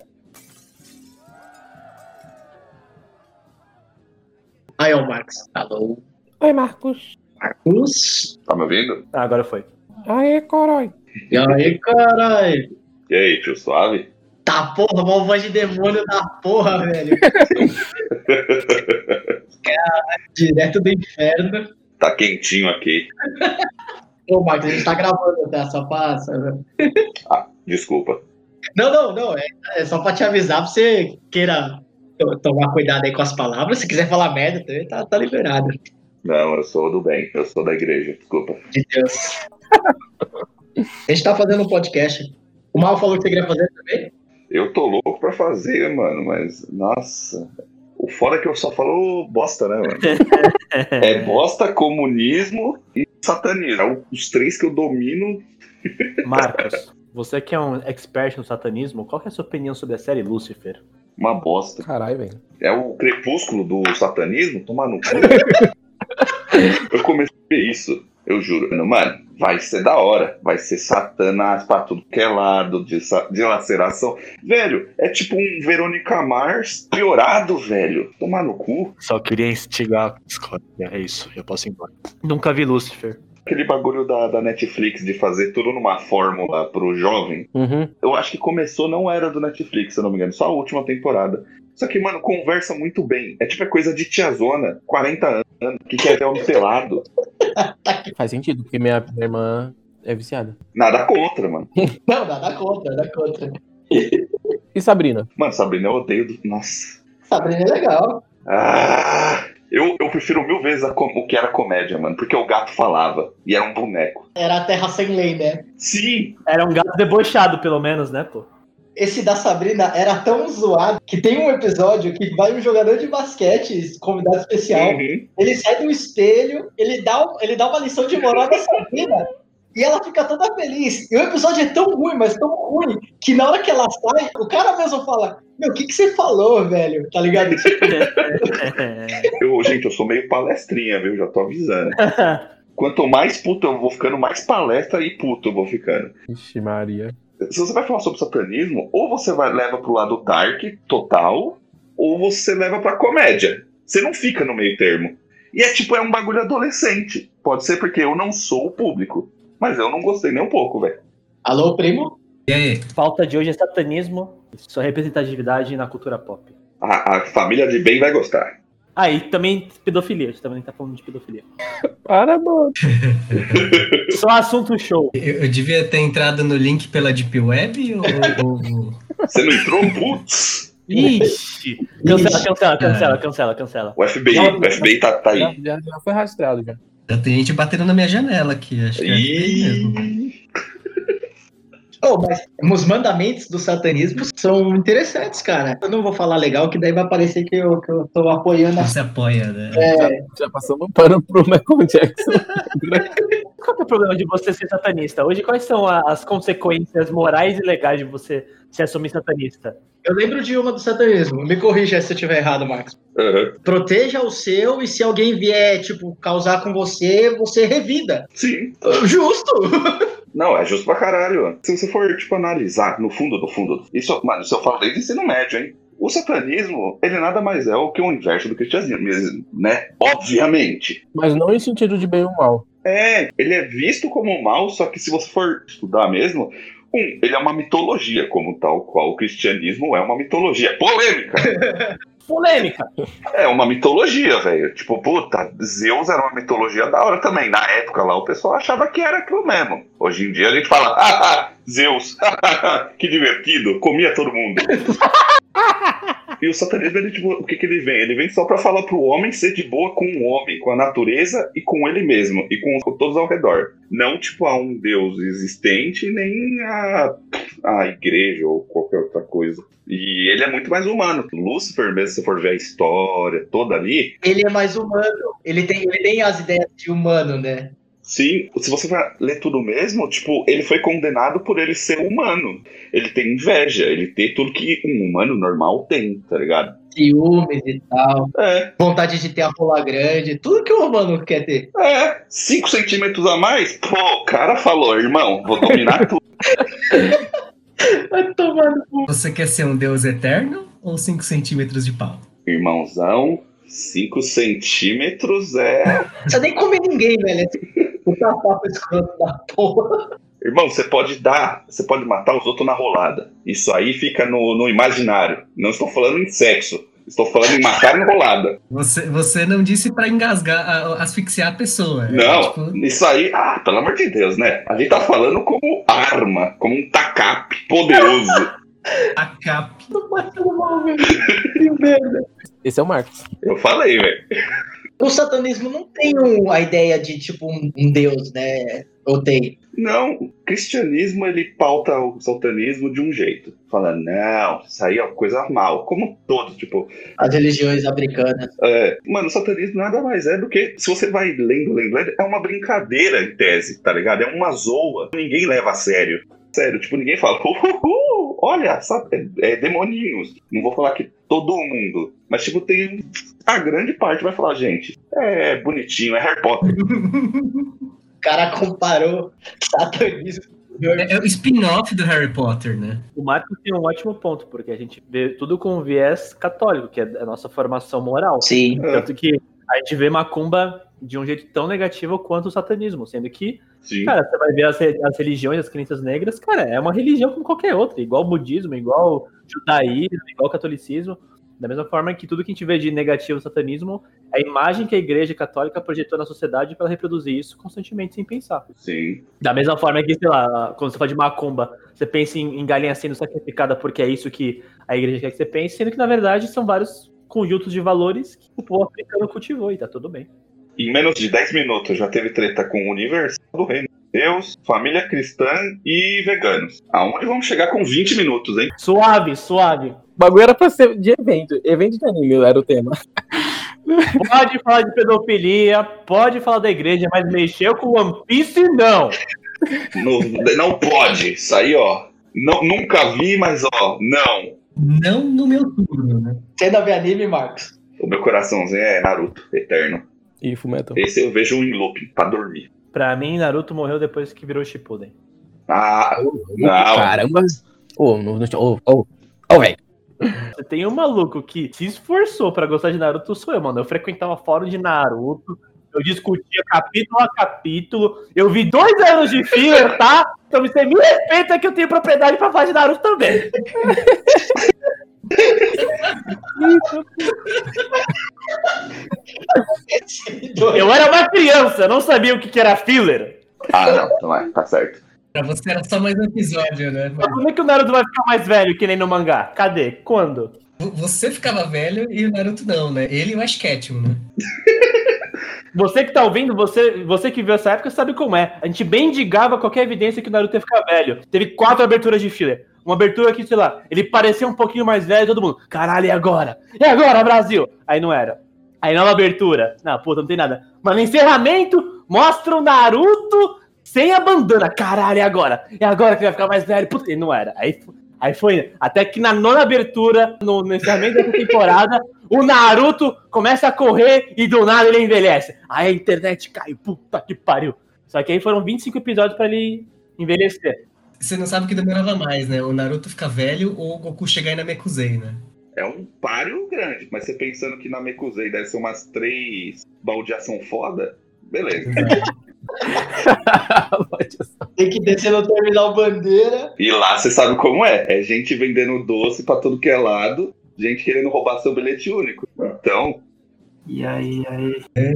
Aí, ó, o Max. Alô, Oi, Marcos. Marcos. Tá me ouvindo? Ah, agora foi. Aê, corói. E aí, caralho? E aí, tio, suave? Tá porra, uma voz de demônio da porra, velho. Caralho, direto do inferno. Tá quentinho aqui. Ô, Max, a gente tá gravando, tá? Só passa. velho. Desculpa. Não, não, não. É, é só pra te avisar pra você queira to- tomar cuidado aí com as palavras. Se quiser falar merda, também tá, tá liberado. Não, eu sou do bem. Eu sou da igreja. Desculpa. De Deus. A gente tá fazendo um podcast. O Mal falou que você queria fazer também? Eu tô louco pra fazer, mano, mas, nossa. O foda é que eu só falo bosta, né, mano? É bosta, comunismo e satanismo. É os três que eu domino. Marcos, você que é um expert no satanismo, qual que é a sua opinião sobre a série Lucifer? Uma bosta. Caralho, velho. É o crepúsculo do satanismo? Tomar no cu. eu comecei a ver isso, eu juro. Mano, vai ser da hora. Vai ser satanás pra tudo que é lado, de, de laceração. Velho, é tipo um Verônica Mars piorado, velho. Tomar no cu. Só queria instigar a. É isso, eu posso ir embora. Nunca vi Lucifer. Aquele bagulho da, da Netflix de fazer tudo numa fórmula pro jovem. Uhum. Eu acho que começou, não era do Netflix, se eu não me engano, só a última temporada. Só que, mano, conversa muito bem. É tipo a coisa de tiazona, 40 anos, que quer ver homem pelado. Faz sentido, porque minha, minha irmã é viciada. Nada contra, mano. Não, nada contra, nada contra. E Sabrina? Mano, Sabrina, eu odeio. do- Nossa. Sabrina é legal. Ah, eu, eu prefiro mil vezes a com- o que era comédia, mano, porque o gato falava e era um boneco. Era a Terra Sem Lei, né? Sim, Era um gato debochado, pelo menos, né, pô? Esse da Sabrina era tão zoado que tem um episódio que vai um jogador de basquete, convidado especial, uhum. ele sai do espelho, ele dá, um- ele dá uma lição de moral da Sabrina e ela fica toda feliz. E o episódio é tão ruim, mas tão ruim, que na hora que ela sai, o cara mesmo fala: Meu, o que, que você falou, velho? Tá ligado? Tipo, eu, gente, eu sou meio palestrinha, viu? Já tô avisando. Quanto mais puto eu vou ficando, mais palestra e puto eu vou ficando. Ixi, Maria. Se você vai falar sobre satanismo, ou você vai leva pro lado dark total, ou você leva pra comédia. Você não fica no meio termo. E é tipo, é um bagulho adolescente. Pode ser porque eu não sou o público. Mas eu não gostei nem um pouco, velho. Alô, primo? E aí? Falta de hoje é satanismo, sua representatividade na cultura pop. A, a família de bem vai gostar. Ah, e também pedofilia, a gente também tá falando de pedofilia. Para, mano. Só assunto show. Eu, eu devia ter entrado no link pela Deep Web ou. ou- Você não entrou? Putz! Ixi! Cancela, Ixi, cancela, cancela, cancela, cancela. O FBI, o FBI tá, tá aí. já, já foi rastreado já. Já tem gente batendo na minha janela aqui, acho que é FBI mesmo. Oh, mas os mandamentos do satanismo são interessantes, cara. Eu não vou falar legal, que daí vai parecer que eu, que eu tô apoiando a Você apoia, né? Já, já passamos pano pro Michael Jackson. Qual que é o problema de você ser satanista? Hoje, quais são as consequências morais e legais de você se assumir satanista? Eu lembro de uma do satanismo. Me corrija se eu estiver errado, Marcos. aham. Proteja o seu e se alguém vier, tipo, causar com você, você revida. Sim. Justo! Não, é justo pra caralho. Se você for, tipo, analisar no fundo do fundo, isso, mano, isso eu falo desde o ensino médio, hein? O satanismo, ele nada mais é o que o inverso do cristianismo, né? Obviamente. Mas não em sentido de bem ou mal. É, ele é visto como mal, só que se você for estudar mesmo, um, ele é uma mitologia, como tal qual o cristianismo é uma mitologia. Polêmica! Polêmica! É uma mitologia, velho. Tipo, puta, Zeus era uma mitologia da hora também. Na época lá, o pessoal achava que era aquilo mesmo. Hoje em dia a gente fala, ah, ah, Zeus, que divertido, comia todo mundo. E o satanismo, ele, tipo, o que, que ele vem? Ele vem só pra falar pro homem ser de boa com o homem, com a natureza e com ele mesmo, e com, com todos ao redor. Não, tipo, a um Deus existente, nem a, a igreja ou qualquer outra coisa. E ele é muito mais humano. Lúcifer, mesmo se for ver a história toda ali, Ele é mais humano. Ele tem, ele tem as ideias de humano, né? Sim, se você for ler tudo mesmo, tipo, ele foi condenado por ele ser humano. Ele tem inveja, ele tem tudo que um humano normal tem, tá ligado? Ciúmes e tal. É, Vontade de ter a rola grande. Tudo que o humano quer ter. é, 5 centímetros a mais? Pô, o cara falou, irmão, vou dominar tudo. Vai tomar no cu. Você quer ser um deus eterno ou 5 centímetros de pau? Irmãozão, 5 centímetros é. Não precisa nem comer ninguém, velho. Puta papo escroto da porra. Irmão, você pode dar, você pode matar os outros na rolada. Isso aí fica no, no imaginário. Não estou falando em sexo, estou falando em matar na rolada. Você, você não disse pra engasgar, a- asfixiar a pessoa. é Não, tipo, isso aí, ah, pelo amor de Deus, né? A gente tá falando como arma, como um tacape poderoso. cap. Tô passando mal, velho. Que merda. Esse é o Marcos. Eu falei, velho. O satanismo não tem um- a ideia de, tipo, um, um deus, né? Ou tem? Não, o cristianismo ele pauta o satanismo de um jeito. Fala, não, isso aí é uma coisa mal. Como todo, tipo, As religiões africanas. é, mano, o satanismo nada mais é do que, se você vai lendo, lendo, lendo, é uma brincadeira em tese, tá ligado? É uma zoa. Ninguém leva a sério. Sério, tipo, ninguém fala, uhul, olha, sabe, é, é demoninhos. Não vou falar que todo mundo, mas tipo, tem. A grande parte vai falar, gente, é bonitinho, é Harry Potter. O cara comparou satanismo. É, é o spin-off do Harry Potter, né? O Marcos tem um ótimo ponto, porque a gente vê tudo com viés católico, que é a nossa formação moral. Sim. Tanto que a gente vê macumba de um jeito tão negativo quanto o satanismo, sendo que, Sim. cara, você vai ver as, as religiões, as crenças negras, cara, é uma religião como qualquer outra, igual o budismo, igual o judaísmo, igual o catolicismo. Da mesma forma que tudo que a gente vê de negativo no satanismo é a imagem que a igreja católica projetou na sociedade para reproduzir isso constantemente sem pensar. Sim. Da mesma forma que, sei lá, quando você fala de macumba, você pensa em, em galinha sendo sacrificada porque é isso que a igreja quer que você pense, sendo que, na verdade, são vários conjuntos de valores que o povo africano cultivou e tá tudo bem. Em menos de 10 minutos já teve treta com o Universal do Reino de Deus, família cristã e veganos. Aonde vamos chegar com 20 minutos, hein? Suave, suave. O bagulho era pra ser de evento. Evento de anime era o tema. Pode falar de pedofilia, pode falar da igreja, mas mexeu com One Piece, não. No- não pode. Isso aí, ó. Não, nunca vi, mas ó, não. Não no meu turno, né? Você ainda vê anime, Marcos? O meu coraçãozinho é Naruto, eterno. E Fumeto. Esse eu vejo em loop pra dormir. Pra mim, Naruto morreu depois que virou Shippuden. Ah, não. Caramba. Ô, no, no, ô, ô, ô, velho. Você tem um maluco que se esforçou pra gostar de Naruto, sou eu, mano. Eu frequentava fórum de Naruto, eu discutia capítulo a capítulo, eu vi dois anos de filler, tá? Então você me respeita que eu tenho propriedade pra falar de Naruto também. Eu era uma criança, não sabia o que era filler. Ah, não, não é, tá certo. Pra você era só mais um episódio, né? Mas como é que o Naruto vai ficar mais velho que nem no mangá? Cadê? Quando? Vo- Você ficava velho e o Naruto não, né? Ele e o Ash Ketchum, né? Você que tá ouvindo, você, você que viu essa época sabe como é. A gente bendigava qualquer evidência que o Naruto ia ficar velho. Teve quatro aberturas de filler. Uma abertura que, sei lá, ele parecia um pouquinho mais velho, todo mundo, caralho, e agora? E agora, Brasil? Aí não era. Aí nova abertura. Não, puta, não tem nada. Mas no encerramento, mostra o Naruto sem a bandana. Caralho, e agora? E agora que vai ficar mais velho? Puta, e não era. Aí, aí foi. Até que na nona abertura, no, no encerramento dessa temporada, o Naruto começa a correr e do nada ele envelhece. Aí a internet cai, puta que pariu. Só que aí foram 25 episódios pra ele envelhecer. Você não sabe que demorava mais, né? O Naruto ficar velho ou o Goku chegar em Namekusei, né? É um páreo grande, mas você pensando que na Mekuzei deve ser umas três baldeação foda, beleza. Tem que descer no terminal bandeira. E lá você sabe como é. É gente vendendo doce pra tudo que é lado, gente querendo roubar seu bilhete único. Então, E aí, aí. É.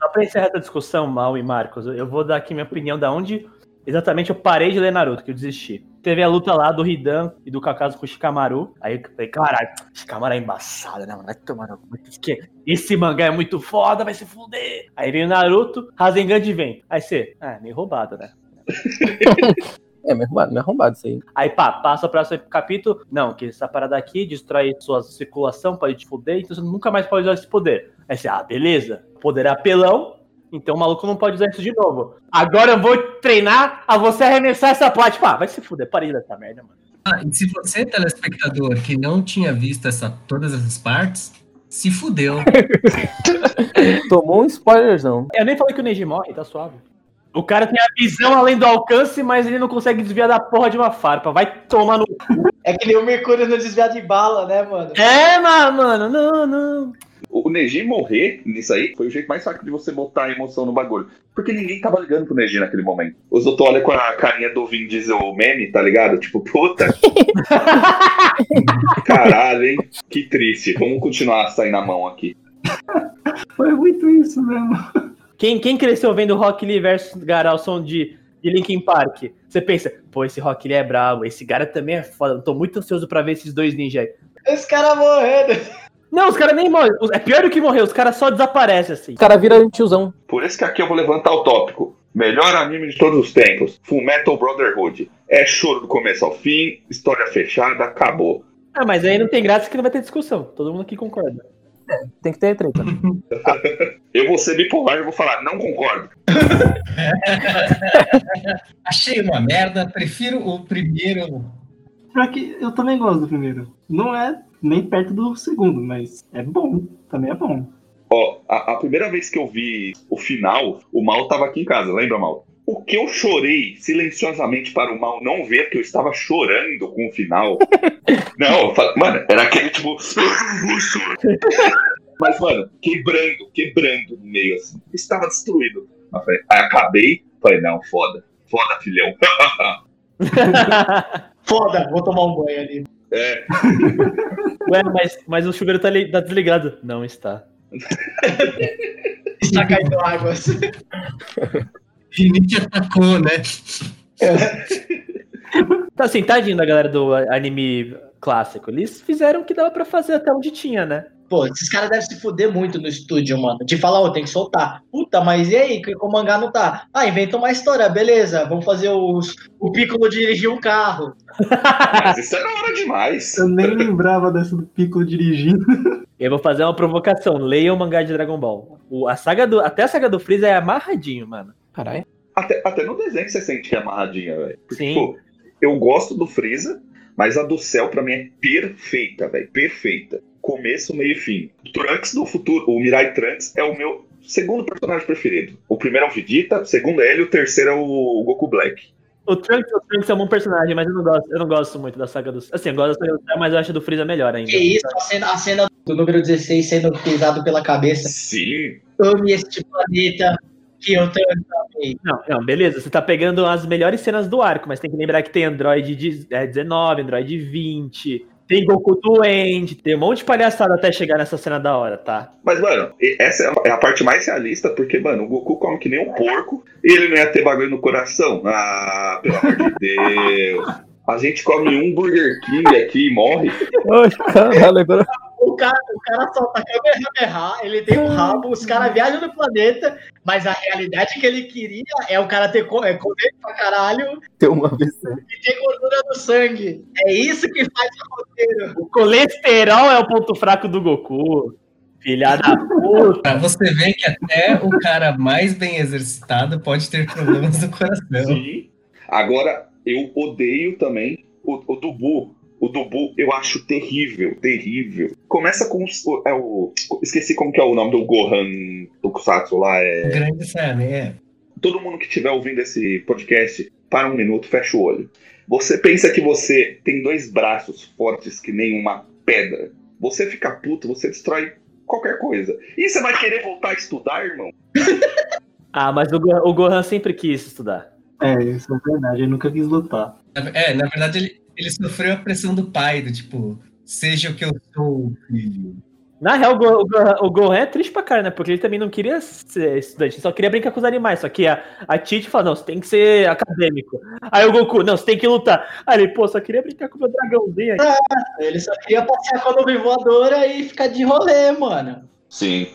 Só pra encerrar essa discussão, Mal e Marcos, eu vou dar aqui minha opinião da onde exatamente eu parei de ler Naruto, que eu desisti. Teve a luta lá do Hidan e do Kakazo com o Shikamaru. Aí eu falei, caralho, Shikamaru é embaçado, né, mano? Vai tomar no. Que- Esse mangá é muito foda, vai se fuder. Aí vem o Naruto, Rasengan de vento. Aí você, ah, meio roubado, né? É, meio arrombado, meio arrombado isso aí. Aí pá, passa o próximo capítulo. Não, que essa parada aqui destrói sua circulação, pode te fuder, então você nunca mais pode usar esse poder. Aí você, ah, beleza. Poder é apelão, então o maluco não pode usar isso de novo. Agora eu vou treinar a você arremessar essa. Pá, vai se fuder, parei dessa merda, mano. Ah, e se você, telespectador, que não tinha visto essa, todas essas partes, se fudeu. Tomou um spoilerzão. Eu nem falei que o Neji morre, tá suave. O cara tem a visão além do alcance, mas ele não consegue desviar da porra de uma farpa. Vai tomar no. É que nem o Mercúrio no desviar de bala, né, mano? É, mano, não, não. O Neji morrer nisso aí foi o jeito mais fácil de você botar a emoção no bagulho. Porque ninguém tava ligando pro Neji naquele momento. Os outros olham com a carinha do Vin Diesel meme, tá ligado? Tipo, puta. Caralho, hein? Que triste. Vamos continuar a sair na mão aqui. Foi muito isso mesmo. Quem, quem cresceu vendo Rock Lee versus Gara ao som de, de Linkin Park? Você pensa, pô, esse Rock Lee é brabo, esse Gara também é foda. eu Tô muito ansioso pra ver esses dois ninjas aí. Esse cara morrendo. Não, os caras nem morrem. Os- É pior do que morrer, os caras só desaparecem assim. O cara vira um tiozão. Por isso que aqui eu vou levantar o tópico. Melhor anime de todos os tempos. Full Metal Brotherhood. É choro do começo ao fim, história fechada, acabou. Ah, mas aí não tem graça que não vai ter discussão. Todo mundo aqui concorda. Tem que ter treta. Eu vou ser bipolar e vou falar, não concordo. Achei uma merda, prefiro o primeiro. Pior que eu também gosto do primeiro. Não é nem perto do segundo, mas é bom. Também é bom. Ó, a, a primeira vez que eu vi o final, o Mal tava aqui em casa, lembra, Mal? O que eu chorei silenciosamente para o Mal não ver, que eu estava chorando com o final. não, eu falei, mano, era aquele tipo. Mas, mano, quebrando, quebrando no meio, assim. Estava destruído. Falei- Aí acabei, falei, não, foda. Foda, filhão. Foda, vou tomar um banho ali. É, Ué, mas, mas o chuveiro tá, li- tá desligado. Não está. Está caindo águas. Rinite atacou, né? Tá assim, tadinho da galera do anime clássico. Eles fizeram o que dava pra fazer até onde tinha, né? Pô, esses caras devem se fuder muito no estúdio, mano. De falar, ô, tem que soltar. Puta, mas e aí? Que o mangá não tá? Ah, inventa uma história, beleza. Vamos fazer os, o Piccolo dirigir um carro. mas isso era hora demais. Eu nem lembrava dessa do Piccolo dirigindo. Eu vou fazer uma provocação. Leia o mangá de Dragon Ball. O, a saga do, até a saga do Freeza é amarradinho, mano. Caralho. Até, até no desenho você sente que é amarradinha, velho. Porque, Sim. tipo, eu gosto do Freeza, mas a do céu pra mim é perfeita, velho. Perfeita. Começo, meio e fim. O Trunks do futuro, o Mirai Trunks, é o meu segundo personagem preferido. O primeiro é o Vegeta, o segundo é ele e o terceiro é o Goku Black. O Trunks, o Trunks é um bom personagem, mas eu não gosto, eu não gosto muito da saga do Assim, eu gosto da saga do céu, mas eu acho do Freeza melhor ainda. Que isso, a cena, a cena do número 16 sendo pisado pela cabeça. Sim. Ame este planeta que eu tanto amei. Não, não, beleza, você tá pegando as melhores cenas do arco, mas tem que lembrar que tem Android de- é, 19, Android 20, Tem Goku doente, tem um monte de palhaçada até chegar nessa cena da hora, tá? Mas, mano, essa é a parte mais realista, porque, mano, o Goku come que nem um porco e ele não ia ter bagulho no coração. Ah, pelo amor de Deus. A gente come um Burger King aqui e morre. Ai, caralho, agora. O cara, o cara solta Kamehameha, ele tem um rabo, os caras viajam no planeta, mas a realidade que ele queria é o cara ter é, comer pra caralho Tem uma vez. e ter gordura no sangue. É isso que faz o roteiro. O colesterol é o ponto fraco do Goku. Filha da puta. Você ver que até o cara mais bem exercitado pode ter problemas no coração. Sim. Agora, eu odeio também o, o Dubu. O Dubu eu acho terrível, terrível. Começa com os- o, é o. Esqueci como que é o nome do Gohan Tokusatsu lá. É... O grande Saiyaman, é. todo mundo que estiver ouvindo esse podcast, para um minuto, fecha o olho. Você pensa que você tem dois braços fortes que nem uma pedra. Você fica puto, você destrói qualquer coisa. E você vai querer voltar a estudar, irmão? Ah, mas o, Go- o Gohan sempre quis estudar. É, isso é verdade, ele nunca quis lutar. É, na verdade, ele, ele sofreu a pressão do pai, do tipo, seja o que eu sou, filho. Na real, o, Go- o Gohan, o Gohan é triste pra cara, né? Porque ele também não queria ser estudante, ele só queria brincar com os animais. Só que a, a Tite fala, não, você tem que ser acadêmico. Aí o Goku, não, você tem que lutar. Aí ele, pô, só queria brincar com o meu dragãozinho. aqui." Ele só queria passear com a nuvem voadora e ficar de rolê, mano. Sim.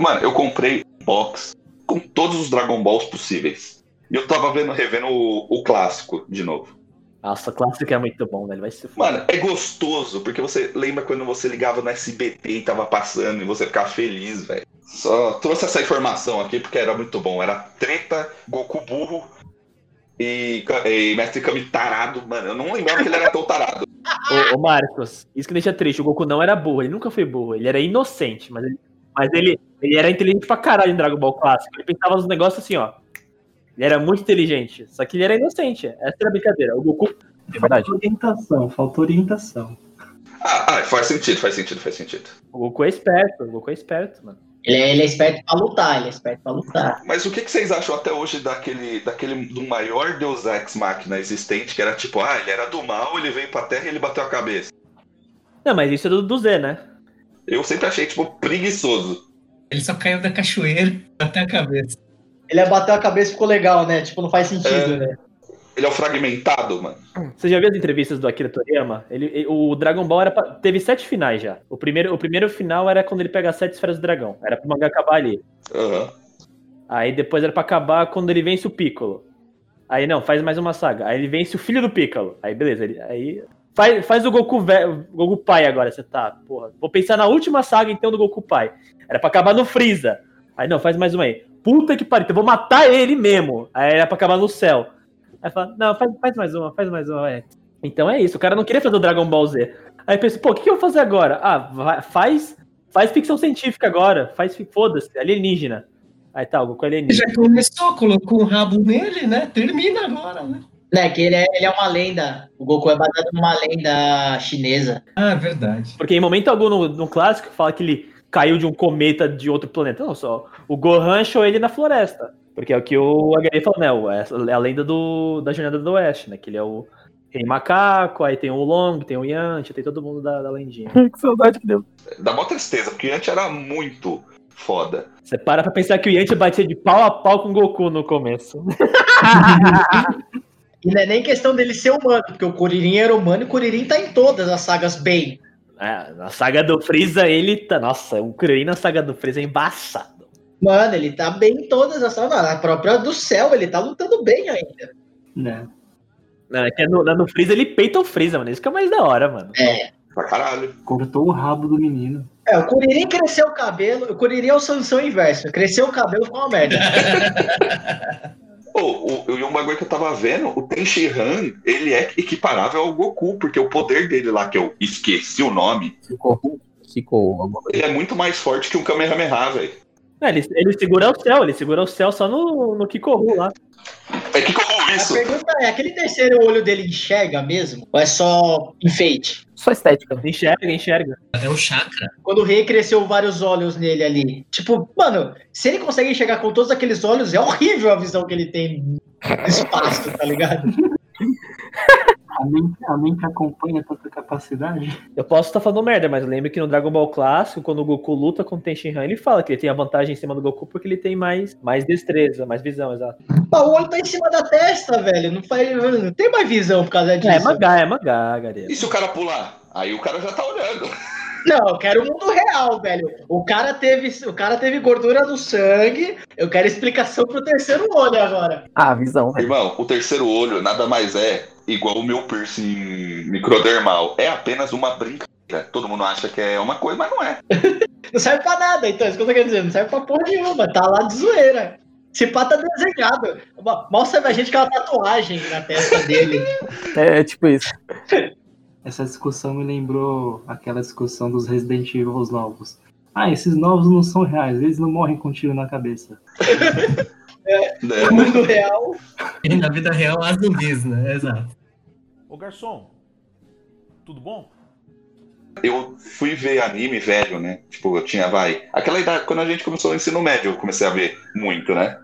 Mano, eu comprei um box com todos os Dragon Balls possíveis. E eu tava vendo, revendo o, o clássico de novo. Nossa, clássico é muito bom, velho. Vai ser foda. Mano, é gostoso, porque você lembra quando você ligava no SBT e tava passando e você ficava feliz, velho. Só trouxe essa informação aqui porque era muito bom. Era treta, Goku burro e, e Mestre Kami tarado. Mano, eu não lembrava que ele era tão tarado. Ô, ô, Marcos, isso que deixa triste. O Goku não era burro, ele nunca foi burro. Ele era inocente, mas ele, mas ele, ele era inteligente pra caralho em Dragon Ball Clássico. Ele pensava nos negócios assim, ó. Ele era muito inteligente, só que ele era inocente. Essa era a brincadeira. O Goku. É verdade. Orientação, falta orientação. Ah, ah, faz sentido, faz sentido, faz sentido. O Goku é esperto, o Goku é esperto, mano. Ele é, ele é esperto pra lutar, ele é esperto pra lutar. Mas o que, que vocês acham até hoje daquele, daquele do maior Deus Ex Machina existente, que era tipo, ah, ele era do mal, ele veio pra Terra e ele bateu a cabeça. Não, mas isso é do, do Z, né? Eu sempre achei, tipo, preguiçoso. Ele só caiu da cachoeira até a cabeça. Ele bateu a cabeça e ficou legal, né? Tipo, não faz sentido, É. né? Ele é o fragmentado, mano. Você já viu as entrevistas do Akira Toriyama? Ele, ele- o Dragon Ball era pra- teve sete finais já. O primeiro, o primeiro final era quando ele pega as sete esferas do dragão. Era pro mangá acabar ali. Aham. Aí depois era pra acabar quando ele vence o Piccolo. Aí não, faz mais uma saga. Aí ele vence o filho do Piccolo. Aí beleza, ele, aí faz, faz o Goku velho, Goku pai agora, você tá, porra. Vou pensar na última saga então do Goku pai. Era pra acabar no Freeza. Aí não, faz mais uma aí. Puta que pariu, eu vou matar ele mesmo. Aí era pra acabar no céu. Aí fala, não, faz, faz mais uma, faz mais uma, é. Então é isso, o cara não queria fazer o Dragon Ball Z. Aí pensa, pô, o que, que eu vou fazer agora? Ah, vai- faz, faz ficção científica agora, faz, foda-se, alienígena. Aí tá, o Goku é Ele alienígena. já começou, colocou um rabo nele, né? Termina agora, né? Né, que ele é, ele é uma lenda. O Goku é baseado numa lenda chinesa. Ah, verdade. Porque em momento algum no, no clássico fala que ele caiu de um cometa de outro planeta. Não, só. O Gohan achou ele na floresta. Porque é o que o HG falou, né? o- É a lenda do, da Jornada do Oeste, né? Que ele é o Rei Macaco, aí tem o Long, tem o Yantia, tem todo mundo da, da lendinha. que saudade que deu. Dá mó tristeza, porque antes era muito foda. Você para pra pensar que o Yantia batia de pau a pau com o Goku no começo. E não é nem questão dele ser humano, porque o Kuririn era humano e o Kuririn tá em todas as sagas bem. É, na saga do Freeza, ele tá. Nossa, o Kuririn na saga do Freeza é embaçado. Mano, ele tá bem em todas as sagas. Na própria do céu, ele tá lutando bem ainda. Né? Não, é que no, no Freeza ele peita o Freeza, mano. Isso que é mais da hora, mano. É. Pra caralho. Cortou o rabo do menino. É, o Kuririn cresceu o cabelo. O Kuririn é o Sansão inverso. Cresceu o cabelo ficou uma merda. Ô, o, e um bagulho que eu tava vendo, o Tenshinhan, ele é equiparável ao Goku, porque o poder dele lá, que eu esqueci o nome, Ficou. Ficou. ele é muito mais forte que um Kamehameha, velho. É, ele, ele segura o céu, ele segura o céu só no, no Kikoru lá. É que como A isso? pergunta é: aquele terceiro olho dele enxerga mesmo? Ou é só enfeite? Só estética. Enxerga, enxerga. É o chakra. Quando o rei cresceu vários olhos nele ali. Tipo, mano, se ele consegue enxergar com todos aqueles olhos, é horrível a visão que ele tem do espaço, tá ligado? A mente, a mente acompanha tanta capacidade. Eu posso estar falando merda, mas lembro que no Dragon Ball Clássico, quando o Goku luta com o Tenshinhan, ele fala que ele tem a vantagem em cima do Goku porque ele tem mais, mais destreza, mais visão, exato. O olho tá em cima da testa, velho. Não, faz, não tem mais visão por causa disso. É, mangá, é mangá, Gareiro. E se o cara pular? Aí o cara já tá olhando. Não, eu quero o mundo real, velho. O cara teve, o cara teve gordura no sangue. Eu quero explicação pro terceiro olho agora. Ah, visão. Irmão, o terceiro olho nada mais é igual o meu piercing microdermal. É apenas uma brincadeira. Todo mundo acha que é uma coisa, mas não é. Não serve pra nada, então. Isso que eu tô querendo dizer. Não serve pra porra nenhuma. Tá lá de zoeira. Esse pá tá desenhado. Mal sabe a gente que é uma tatuagem na testa dele. É, é tipo isso. Essa discussão me lembrou aquela discussão dos Resident Evil novos. Ah, esses novos não são reais, eles não morrem com tiro na cabeça. Né? No mundo real. E na vida real, há zumbis, né? Exato. Ô garçom, tudo bom? Eu fui ver anime velho, né? Tipo, eu tinha, vai. Aquela idade, quando a gente começou o ensino médio, eu comecei a ver muito, né?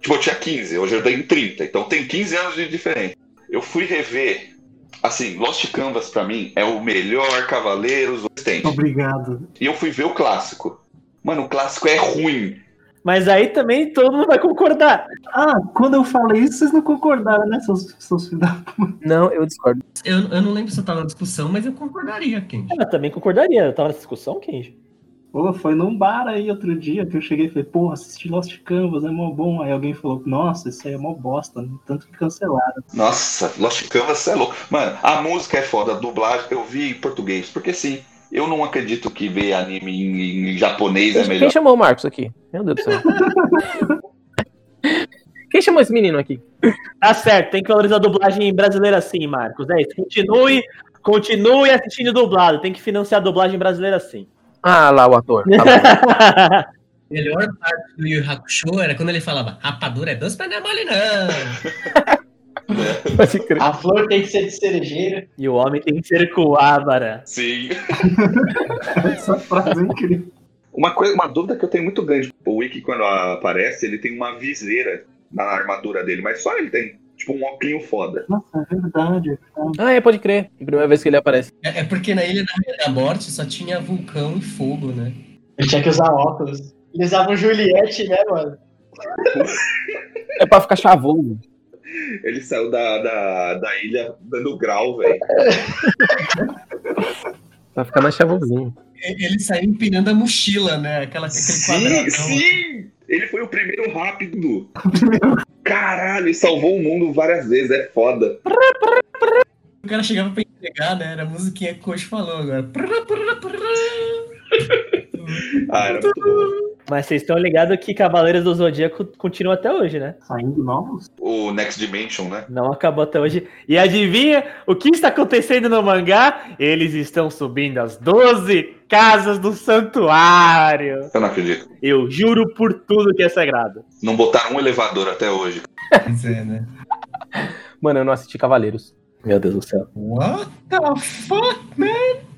Tipo, eu tinha 15, hoje eu tenho 30, então tem 15 anos de diferença. Eu fui rever. Assim, Lost Canvas pra mim é o melhor Cavaleiros existente. Obrigado. E eu fui ver o clássico. Mano, o clássico é ruim. Mas aí também todo mundo vai concordar. Ah, quando eu falei isso, vocês não concordaram, né, seus, seus filhos da Não, eu discordo. Eu, eu não lembro se eu tava na discussão, mas eu concordaria, Kenji. Eu também concordaria. Eu tava nessa discussão, Kenji. Pô, foi num bar aí outro dia que eu cheguei e falei, porra, assisti Lost Canvas, é mó bom. Aí alguém falou, nossa, isso aí é mó bosta, né? tanto que cancelaram. Nossa, Lost Canvas é louco. Mano, a música é foda, a dublagem eu vi em português, porque sim, eu não acredito que ver anime em, em japonês é Quem melhor. chamou o Marcos aqui? Meu Deus do céu. Quem chamou esse menino aqui? Tá certo, tem que valorizar a dublagem brasileira sim, Marcos. É isso. Continue, continue assistindo dublado. Tem que financiar a dublagem brasileira sim. Ah, lá o ator. Tá melhor parte do Yu Yu Hakusho era quando ele falava rapadura é doce, mas não é mole, não. Pode crer. A flor tem que ser de cerejeira. e o homem tem que ser coábara. Sim. Essa frase é incrível. Uma, coisa, uma dúvida que eu tenho muito grande. O Wiki, quando aparece, ele tem uma viseira na armadura dele, mas só ele tem. Tipo, um óculos foda. Nossa, é verdade. é verdade. Ah, é, pode crer. Primeira vez que ele aparece. É, é porque na Ilha da, da Morte só tinha vulcão e fogo, né? Ele tinha que usar óculos. Eles usavam Juliette, né, mano? É pra ficar chavoso. Ele saiu da, da, da ilha dando grau, velho. Pra ficar mais chavosinho. E- Ele saiu empinando a mochila, né? Aquela, aquele Sim, quadradão. sim! Ele foi o primeiro rápido. Caralho, ele salvou o mundo várias vezes, é foda. O cara chegava pra entregar, né? Era a musiquinha que o Coach falou agora. Ah, era muito bom. Mas vocês estão ligados que Cavaleiros do Zodíaco continua até hoje, né? Saindo novos? O Next Dimension, né? Não acabou até hoje. E adivinha o que está acontecendo no mangá? Eles estão subindo as 12 casas do santuário. Eu não acredito. Eu juro por tudo que é sagrado. Não botaram um elevador até hoje. É, né? Mano, eu não assisti Cavaleiros. Meu Deus do céu. What the fuck, man?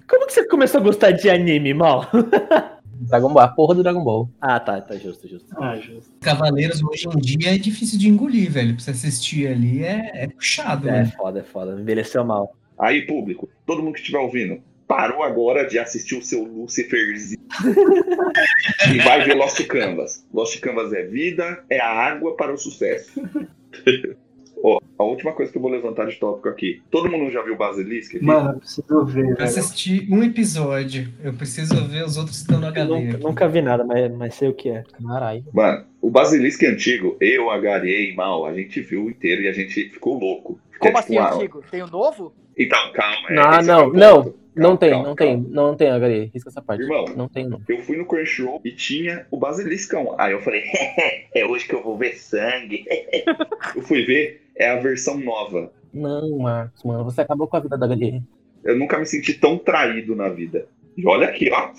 Começou a gostar de anime, mal? Dragon Ball, a porra do Dragon Ball. Ah, tá, tá justo, justo. Ah, justo. Cavaleiros hoje em dia é difícil de engolir, velho. Pra você assistir ali é, é puxado, É né? foda, é foda. Envelheceu mal. Aí, público, todo mundo que estiver ouvindo, parou agora de assistir o seu Luciferzinho e vai ver Lost Canvas. Lost Canvas é vida, é a água para o sucesso. Ó, a última coisa que eu vou levantar de tópico aqui. Todo mundo já viu Basilisk? aqui? Mano, eu preciso ver, Eu velho. assisti um episódio. Eu preciso ver os outros que estão no HD. Nunca, nunca vi nada, mas, mas sei o que é. Caralho. Mano, o Basilisk antigo, eu, a Gary e Mal, a gente viu inteiro e a gente ficou louco. Porque Como é assim, tipo, ah, antigo? Tem o novo? Então, calma. é, Não, esse não, é não. Não Calma, tem, calma, não calma. tem. Não tem, HG. Risca essa parte. Irmão. Não tem, não. Eu fui no Crunchyroll e tinha o Basiliscão. Aí eu falei, é hoje que eu vou ver sangue. eu fui ver, é a versão nova. Não, Marcos, mano. Você acabou com a vida da HG. Eu nunca me senti tão traído na vida. E olha aqui, ó.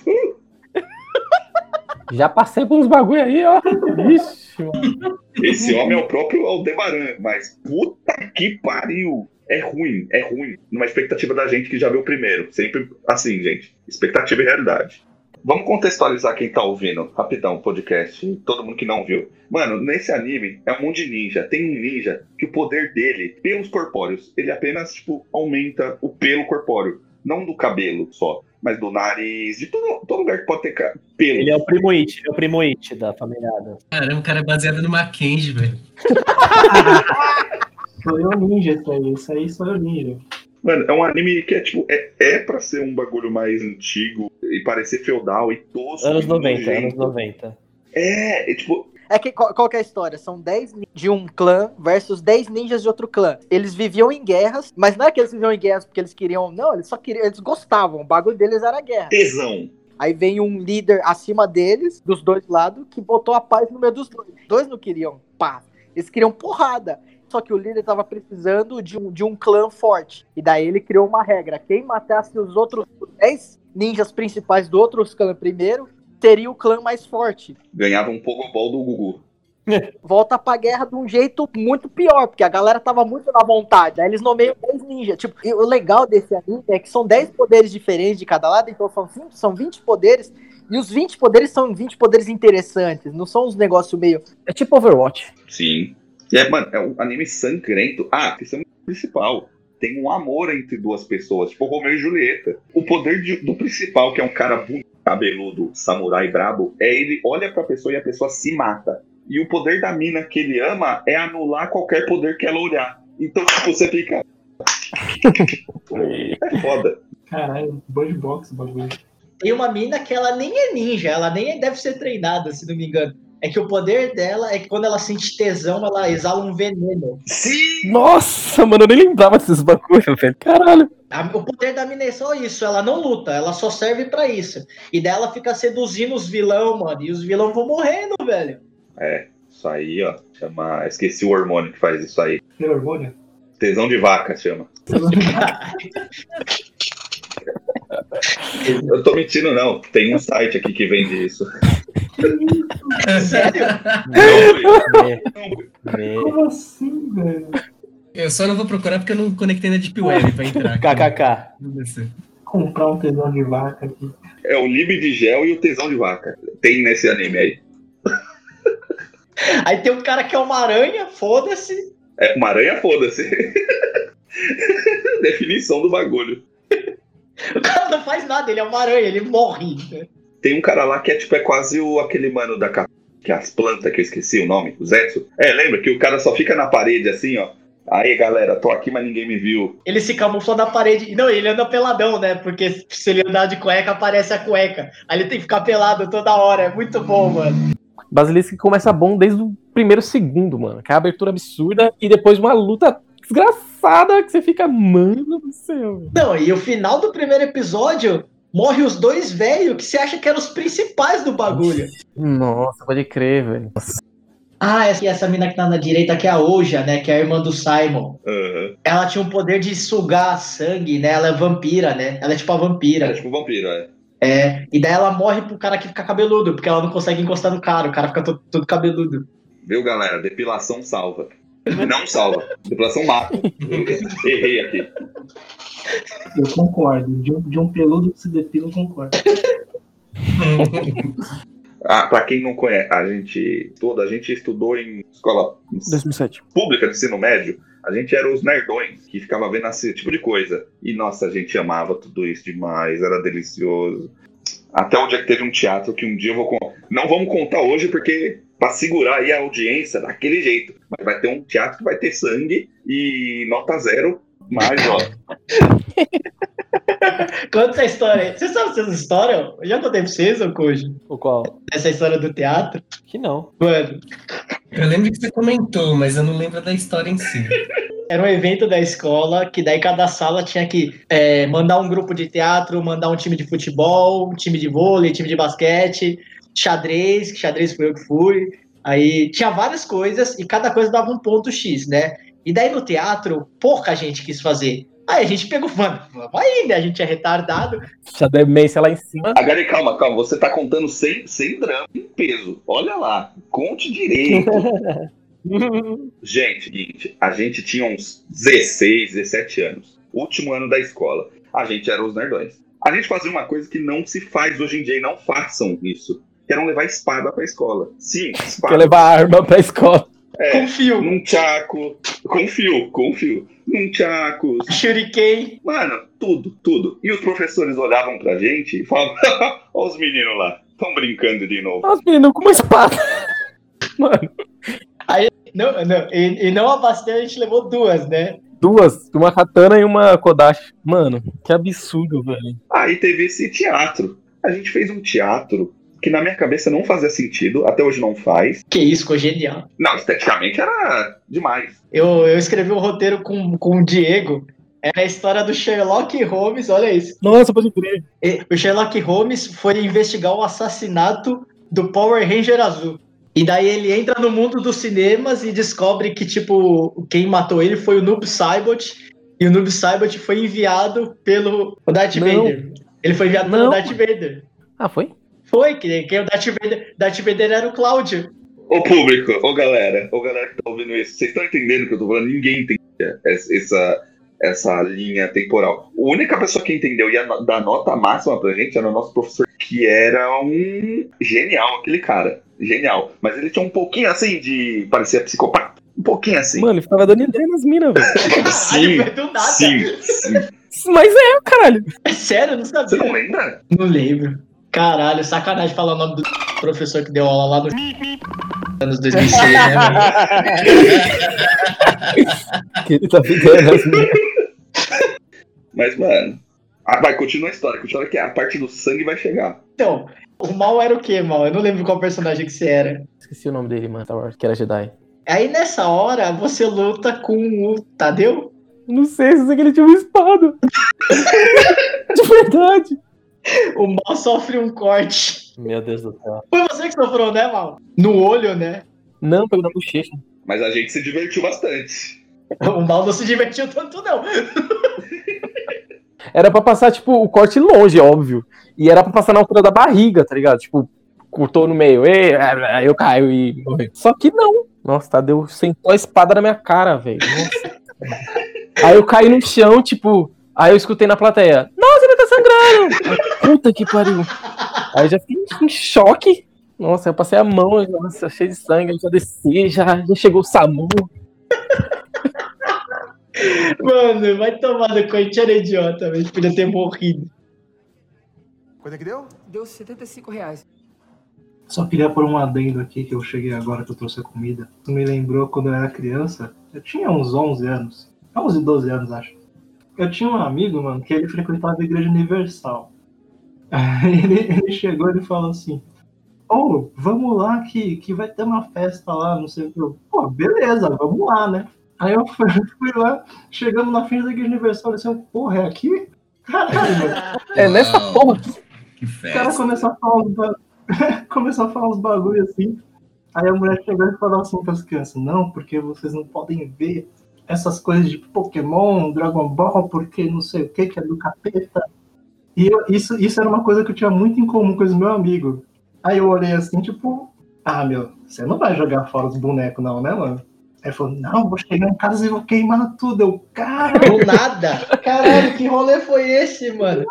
Já passei por uns bagulho aí, ó. Ixi, mano. Esse homem é o próprio Aldebaran. Mas puta que pariu. É ruim, é ruim. Numa expectativa da gente que já viu o primeiro. Sempre assim, gente. Expectativa e realidade. Vamos contextualizar quem tá ouvindo, rapidão, o podcast, todo mundo que não viu. Mano, nesse anime é um monte de ninja. Tem um ninja que o poder dele, pelos corpóreos, ele apenas, tipo, aumenta o pelo corpóreo. Não do cabelo só, mas do nariz, de todo, todo lugar que pode ter pelo. Ele é o primo It, ele é o primo It da família. Caramba, o cara é baseado no Mackenzie, velho. Sou eu ninja isso aí. Isso aí sou eu ninja. Mano, é um anime que é tipo, é, é pra ser um bagulho mais antigo e parecer feudal e tosco. Anos e 90, nojento. anos 90. É, é tipo, É que qual, qual que é a história? São 10 nin- de um clã versus 10 ninjas de outro clã. Eles viviam em guerras, mas não é que eles viviam em guerras porque eles queriam. Não, eles só queriam. Eles gostavam. O bagulho deles era guerra. tesão. Aí vem um líder acima deles, dos dois lados, que botou a paz no meio dos dois. Os dois não queriam paz. Eles queriam porrada. Só que o líder tava precisando de um, de um clã forte. E daí ele criou uma regra. Quem matasse os outros 10 ninjas principais do outro clã primeiro, seria o clã mais forte. Ganhava um pogobol do Gugu. volta pra guerra de um jeito muito pior, porque a galera tava muito na vontade. Aí eles nomeiam 10 ninjas. Tipo, e o legal desse anime é que são 10 poderes diferentes de cada lado, então são, cinco- são 20 poderes. E os 20 poderes são 20 poderes interessantes, não são uns negócios meio. É tipo Overwatch. Sim. E é, mano, é um anime sangrento. Ah, questão principal. Tem um amor entre duas pessoas, tipo Romeu e Julieta. O poder de- do principal, que é um cara bonito, cabeludo, samurai brabo, é ele olha pra pessoa e a pessoa se mata. E o poder da mina que ele ama é anular qualquer poder que ela olhar. Então, tipo, você fica. É foda. Caralho, Bird Box o bagulho. Tem uma mina que ela nem é ninja, ela nem deve ser treinada, se não me engano. É que o poder dela é que quando ela sente tesão, ela exala um veneno. Sim! Nossa, mano, eu nem lembrava desses bagulho, velho. Caralho. A- O poder da mina é só isso, ela não luta, ela só serve pra isso. E daí ela fica seduzindo os vilão, mano, e os vilão vão morrendo, velho. É, isso aí, ó. Chama. Esqueci o hormônio que faz isso aí. Tem hormônio? Tesão de vaca chama. Eu tô mentindo, não. Tem um site aqui que vende isso. Sério? Como assim, velho? Eu só não vou procurar porque eu não conectei na Deep Web pra entrar. KKK. Comprar um tesão de vaca aqui. É o Lib de gel e o tesão de vaca. Tem nesse anime aí. Aí tem um cara que é uma aranha, foda-se. É uma aranha, foda-se. Definição do bagulho. O cara não faz nada, ele é uma aranha, ele morre. Tem um cara lá que é tipo, é quase o, aquele mano da ca- que é as plantas, que eu esqueci o nome, o Zetsu. É, lembra que o cara só fica na parede assim, ó. Aí, galera, tô aqui, mas ninguém me viu. Ele se camufla na parede. Não, ele anda peladão, né? Porque se ele andar de cueca, aparece a cueca. Aí ele tem que ficar pelado toda hora. É muito bom, mano. Basilisk começa bom desde o primeiro segundo, mano. Que é a abertura absurda e depois uma luta desgraçada que você fica, mano do céu. Não, e o final do primeiro episódio morre os dois velhos que você acha que eram os principais do bagulho. Nossa, pode crer, velho. Ah, essa, e essa mina que tá na direita, que é a Oja, né? Que é a irmã do Simon. Aham. Ela tinha um poder de sugar sangue, né? Ela é vampira, né? Ela é tipo a vampira. É tipo vampiro, é. É, e daí ela morre pro cara que fica cabeludo, porque ela não consegue encostar no cara, o cara fica todo, todo cabeludo. Viu, galera? Depilação salva. Não salva. Depilação mata. Errei aqui. Eu concordo. De um, de um peludo que se depila, eu concordo. Ah, pra quem não conhece, a gente toda a gente estudou em escola 2007. pública de ensino médio. A gente era os nerdões que ficava vendo esse tipo de coisa. E nossa, a gente amava tudo isso demais, era delicioso. Até o dia que teve um teatro que um dia eu vou con- não vamos contar hoje porque pra segurar aí a audiência daquele jeito. Mas vai ter um teatro que vai ter sangue e nota zero. Mas ó, Conta essa história aí. Vocês sabem essa história? Eu já contei pra vocês, ô Koji? O qual? Essa história do teatro? Que não. Mano, Eu lembro que você comentou, mas eu não lembro da história em si. era um evento da escola que daí cada sala tinha que é, mandar um grupo de teatro, mandar um time de futebol, um time de vôlei, time de basquete, xadrez, que xadrez foi eu que fui. Aí tinha várias coisas e cada coisa dava um ponto X, né? E daí no teatro, pouca gente quis fazer. Aí a gente pegou, mano, vamos aí, né? A gente é retardado. Essa demência lá em cima. Agora, calma, calma. Você tá contando sem, sem drama, em peso. Olha lá. Conte direito. gente, seguinte. A gente tinha uns 16, 17 anos. Último ano da escola. A gente era os nerdões. A gente fazia uma coisa que não se faz hoje em dia e não façam isso. Que era levar espada pra escola. Sim, espada. Quer levar arma pra escola. É, Com fio. num tchaco. Com fio, com fio. Num tchaco. Shuriken. Mano, tudo, tudo. E os professores olhavam pra gente e falavam: Olha os meninos lá, estão brincando de novo. Os meninos com uma espada. Mano, Não, não, e, e não a bastante, a gente levou duas, né? duas, uma katana e uma Kodashi. Mano, que absurdo, velho. Aí teve esse teatro. A gente fez um teatro que na minha cabeça não fazia sentido, até hoje não faz. Que isso, ficou genial. Não, esteticamente era demais. Eu, eu escrevi um roteiro com, com o Diego. Era a história do Sherlock Holmes, olha isso. Nossa, pode crer. E- O Sherlock Holmes foi investigar o assassinato do Power Ranger azul. E daí ele entra no mundo dos cinemas e descobre que, tipo, quem matou ele foi o Noob Saibot. E o Noob Saibot foi enviado pelo o Darth Não. Vader. Ele foi enviado pelo Não. Darth Vader. Ah, foi? Foi, que, que o Darth Vader, Darth Vader era o Cláudio. Ô público, ô galera, ô galera que tá ouvindo isso, vocês estão entendendo o que eu tô falando? Ninguém entende essa, essa linha temporal. A única pessoa que entendeu e dar nota máxima pra gente era o nosso professor, que era um genial, aquele cara. Genial. Mas ele tinha um pouquinho assim de. parecia psicopata. Um pouquinho assim. Mano, ele ficava dando ideia nas minas, velho. sim, Caralho, do nada. sim, sim. Mas é, caralho. É sério, eu não sabia. Você não lembra? Não lembro. Caralho, sacanagem falar o nome do professor que deu aula lá no anos 2006, né? Que ele tá ficando nas minas. Mas, mano. Ah, vai, continua a história. Continua que a parte do sangue vai chegar. Então, o mal era o quê, mal? Eu não lembro qual personagem que você era. Esqueci o nome dele, mano. Wars, que era Jedi. Aí nessa hora você luta com o Tadeu? Não sei, só sei que ele tinha uma espada. De verdade. O mal sofre um corte. Meu Deus do céu. Foi você que sofreu, né, mal? No olho, né? Não, pegou na bochecha. Mas a gente se divertiu bastante. O mal não se divertiu tanto, não. Era pra passar, tipo, o corte longe, óbvio. E era pra passar na altura da barriga, tá ligado? Tipo, cortou no meio, e, aí eu caio e morri. Só que não. Nossa, Tadeu sentou a espada na minha cara, velho. Aí eu caí no chão, tipo. Aí eu escutei na plateia: Nossa, tá sangrando! Puta que pariu. Aí já fiquei em choque. Nossa, eu passei a mão, nossa, cheio de sangue, já desci, já, já chegou o SAMU. Mano, vai tomar no cu, a gente era idiota, a gente podia ter morrido. Quanto é que deu? Deu 75 reais. Só queria pôr um adendo aqui que eu cheguei agora que eu trouxe a comida. Isso me lembrou quando eu era criança. Eu tinha uns 11 anos. 11, 12 anos, acho. Eu tinha um amigo, mano, que ele frequentava a Igreja Universal. Aí ele, ele chegou e ele falou assim: Ô, vamos lá que, que vai ter uma festa lá, não sei o que. Eu, Pô, beleza, vamos lá, né? Aí eu fui, fui lá, chegamos na frente da Igreja Universal, disse, porra, é aqui? Caralho, mano. É nessa porra. Que O cara começou a falar uns, ba... começou a falar uns bagulho assim. Aí a mulher chegou e falou assim para as crianças: Não, porque vocês não podem ver essas coisas de Pokémon, Dragon Ball, porque não sei o que, que é do capeta. E eu- isso, isso era uma coisa que eu tinha muito em comum com os meus amigos. Aí eu olhei assim, tipo, ah, meu, você não vai jogar fora os bonecos, não, né, mano? Aí ele falou, não, vou chegar em casa e vou queimar tudo. Eu, cara, Do nada. Caralho, que rolê foi esse, mano?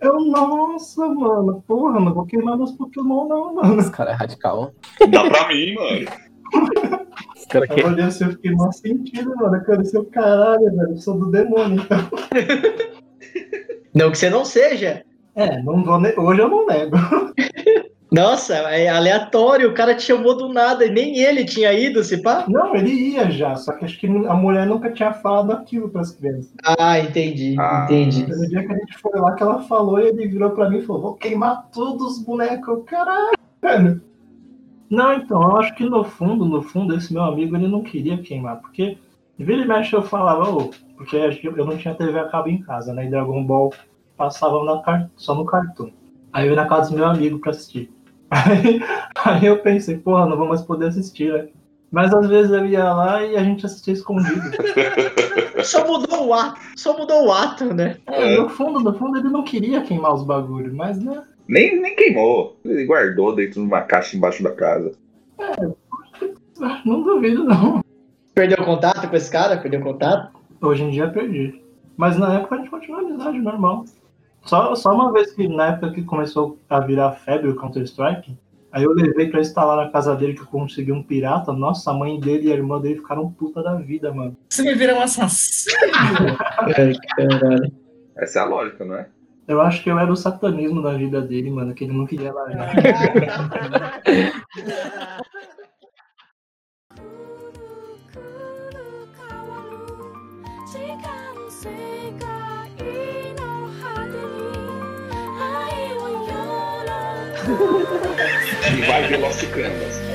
eu, nossa, mano, porra, não vou queimar meus Pokémon, não, mano. Esse cara é radical. Dá pra mim, mano. Cara Eu olhei assim, eu fiquei mal sentido, mano. Eu quero ser o caralho, velho. Eu sou do demônio, então. Não que você não seja. É, não vou ne- hoje eu não nego. Nossa, é aleatório, o cara te chamou do nada, e nem ele tinha ido, se pá? Não, ele ia já, só que acho que a mulher nunca tinha falado aquilo pras crianças. Ah, entendi, Ah. entendi. No dia que a gente foi lá, que ela falou, e ele virou pra mim e falou: Vou queimar todos os bonecos. Caralho, velho. Não, então, eu acho que no fundo, no fundo, esse meu amigo ele não queria queimar, porque vira e mexe eu falava, ô, porque eu não tinha TV a cabo em casa, né? E Dragon Ball passava na só no cartoon. Aí eu ia na casa do meu amigo pra assistir. Aí, aí eu pensei, porra, não vou mais poder assistir, né? Mas às vezes eu ia lá e a gente assistia escondido. Só mudou o ato, só mudou o ato, né? É, no fundo, no fundo ele não queria queimar os bagulhos, mas né? Nem, nem queimou. Ele guardou dentro de uma caixa embaixo da casa. Não duvido, não. Perdeu contato com esse cara? Perdeu contato? Hoje em dia perdi. Mas na época a gente continua amizade normal. Só, só uma vez que na época que começou a virar febre o Counter-Strike, aí eu levei pra instalar na casa dele que eu consegui um pirata. Nossa, a mãe dele e a irmã dele ficaram puta da vida, mano. Você vai virar um assassino. Ai, caralho. Essa é a lógica, não é? Eu acho que eu era o satanismo da vida dele, mano, que ele não queria largar. E vai Velocicanvas.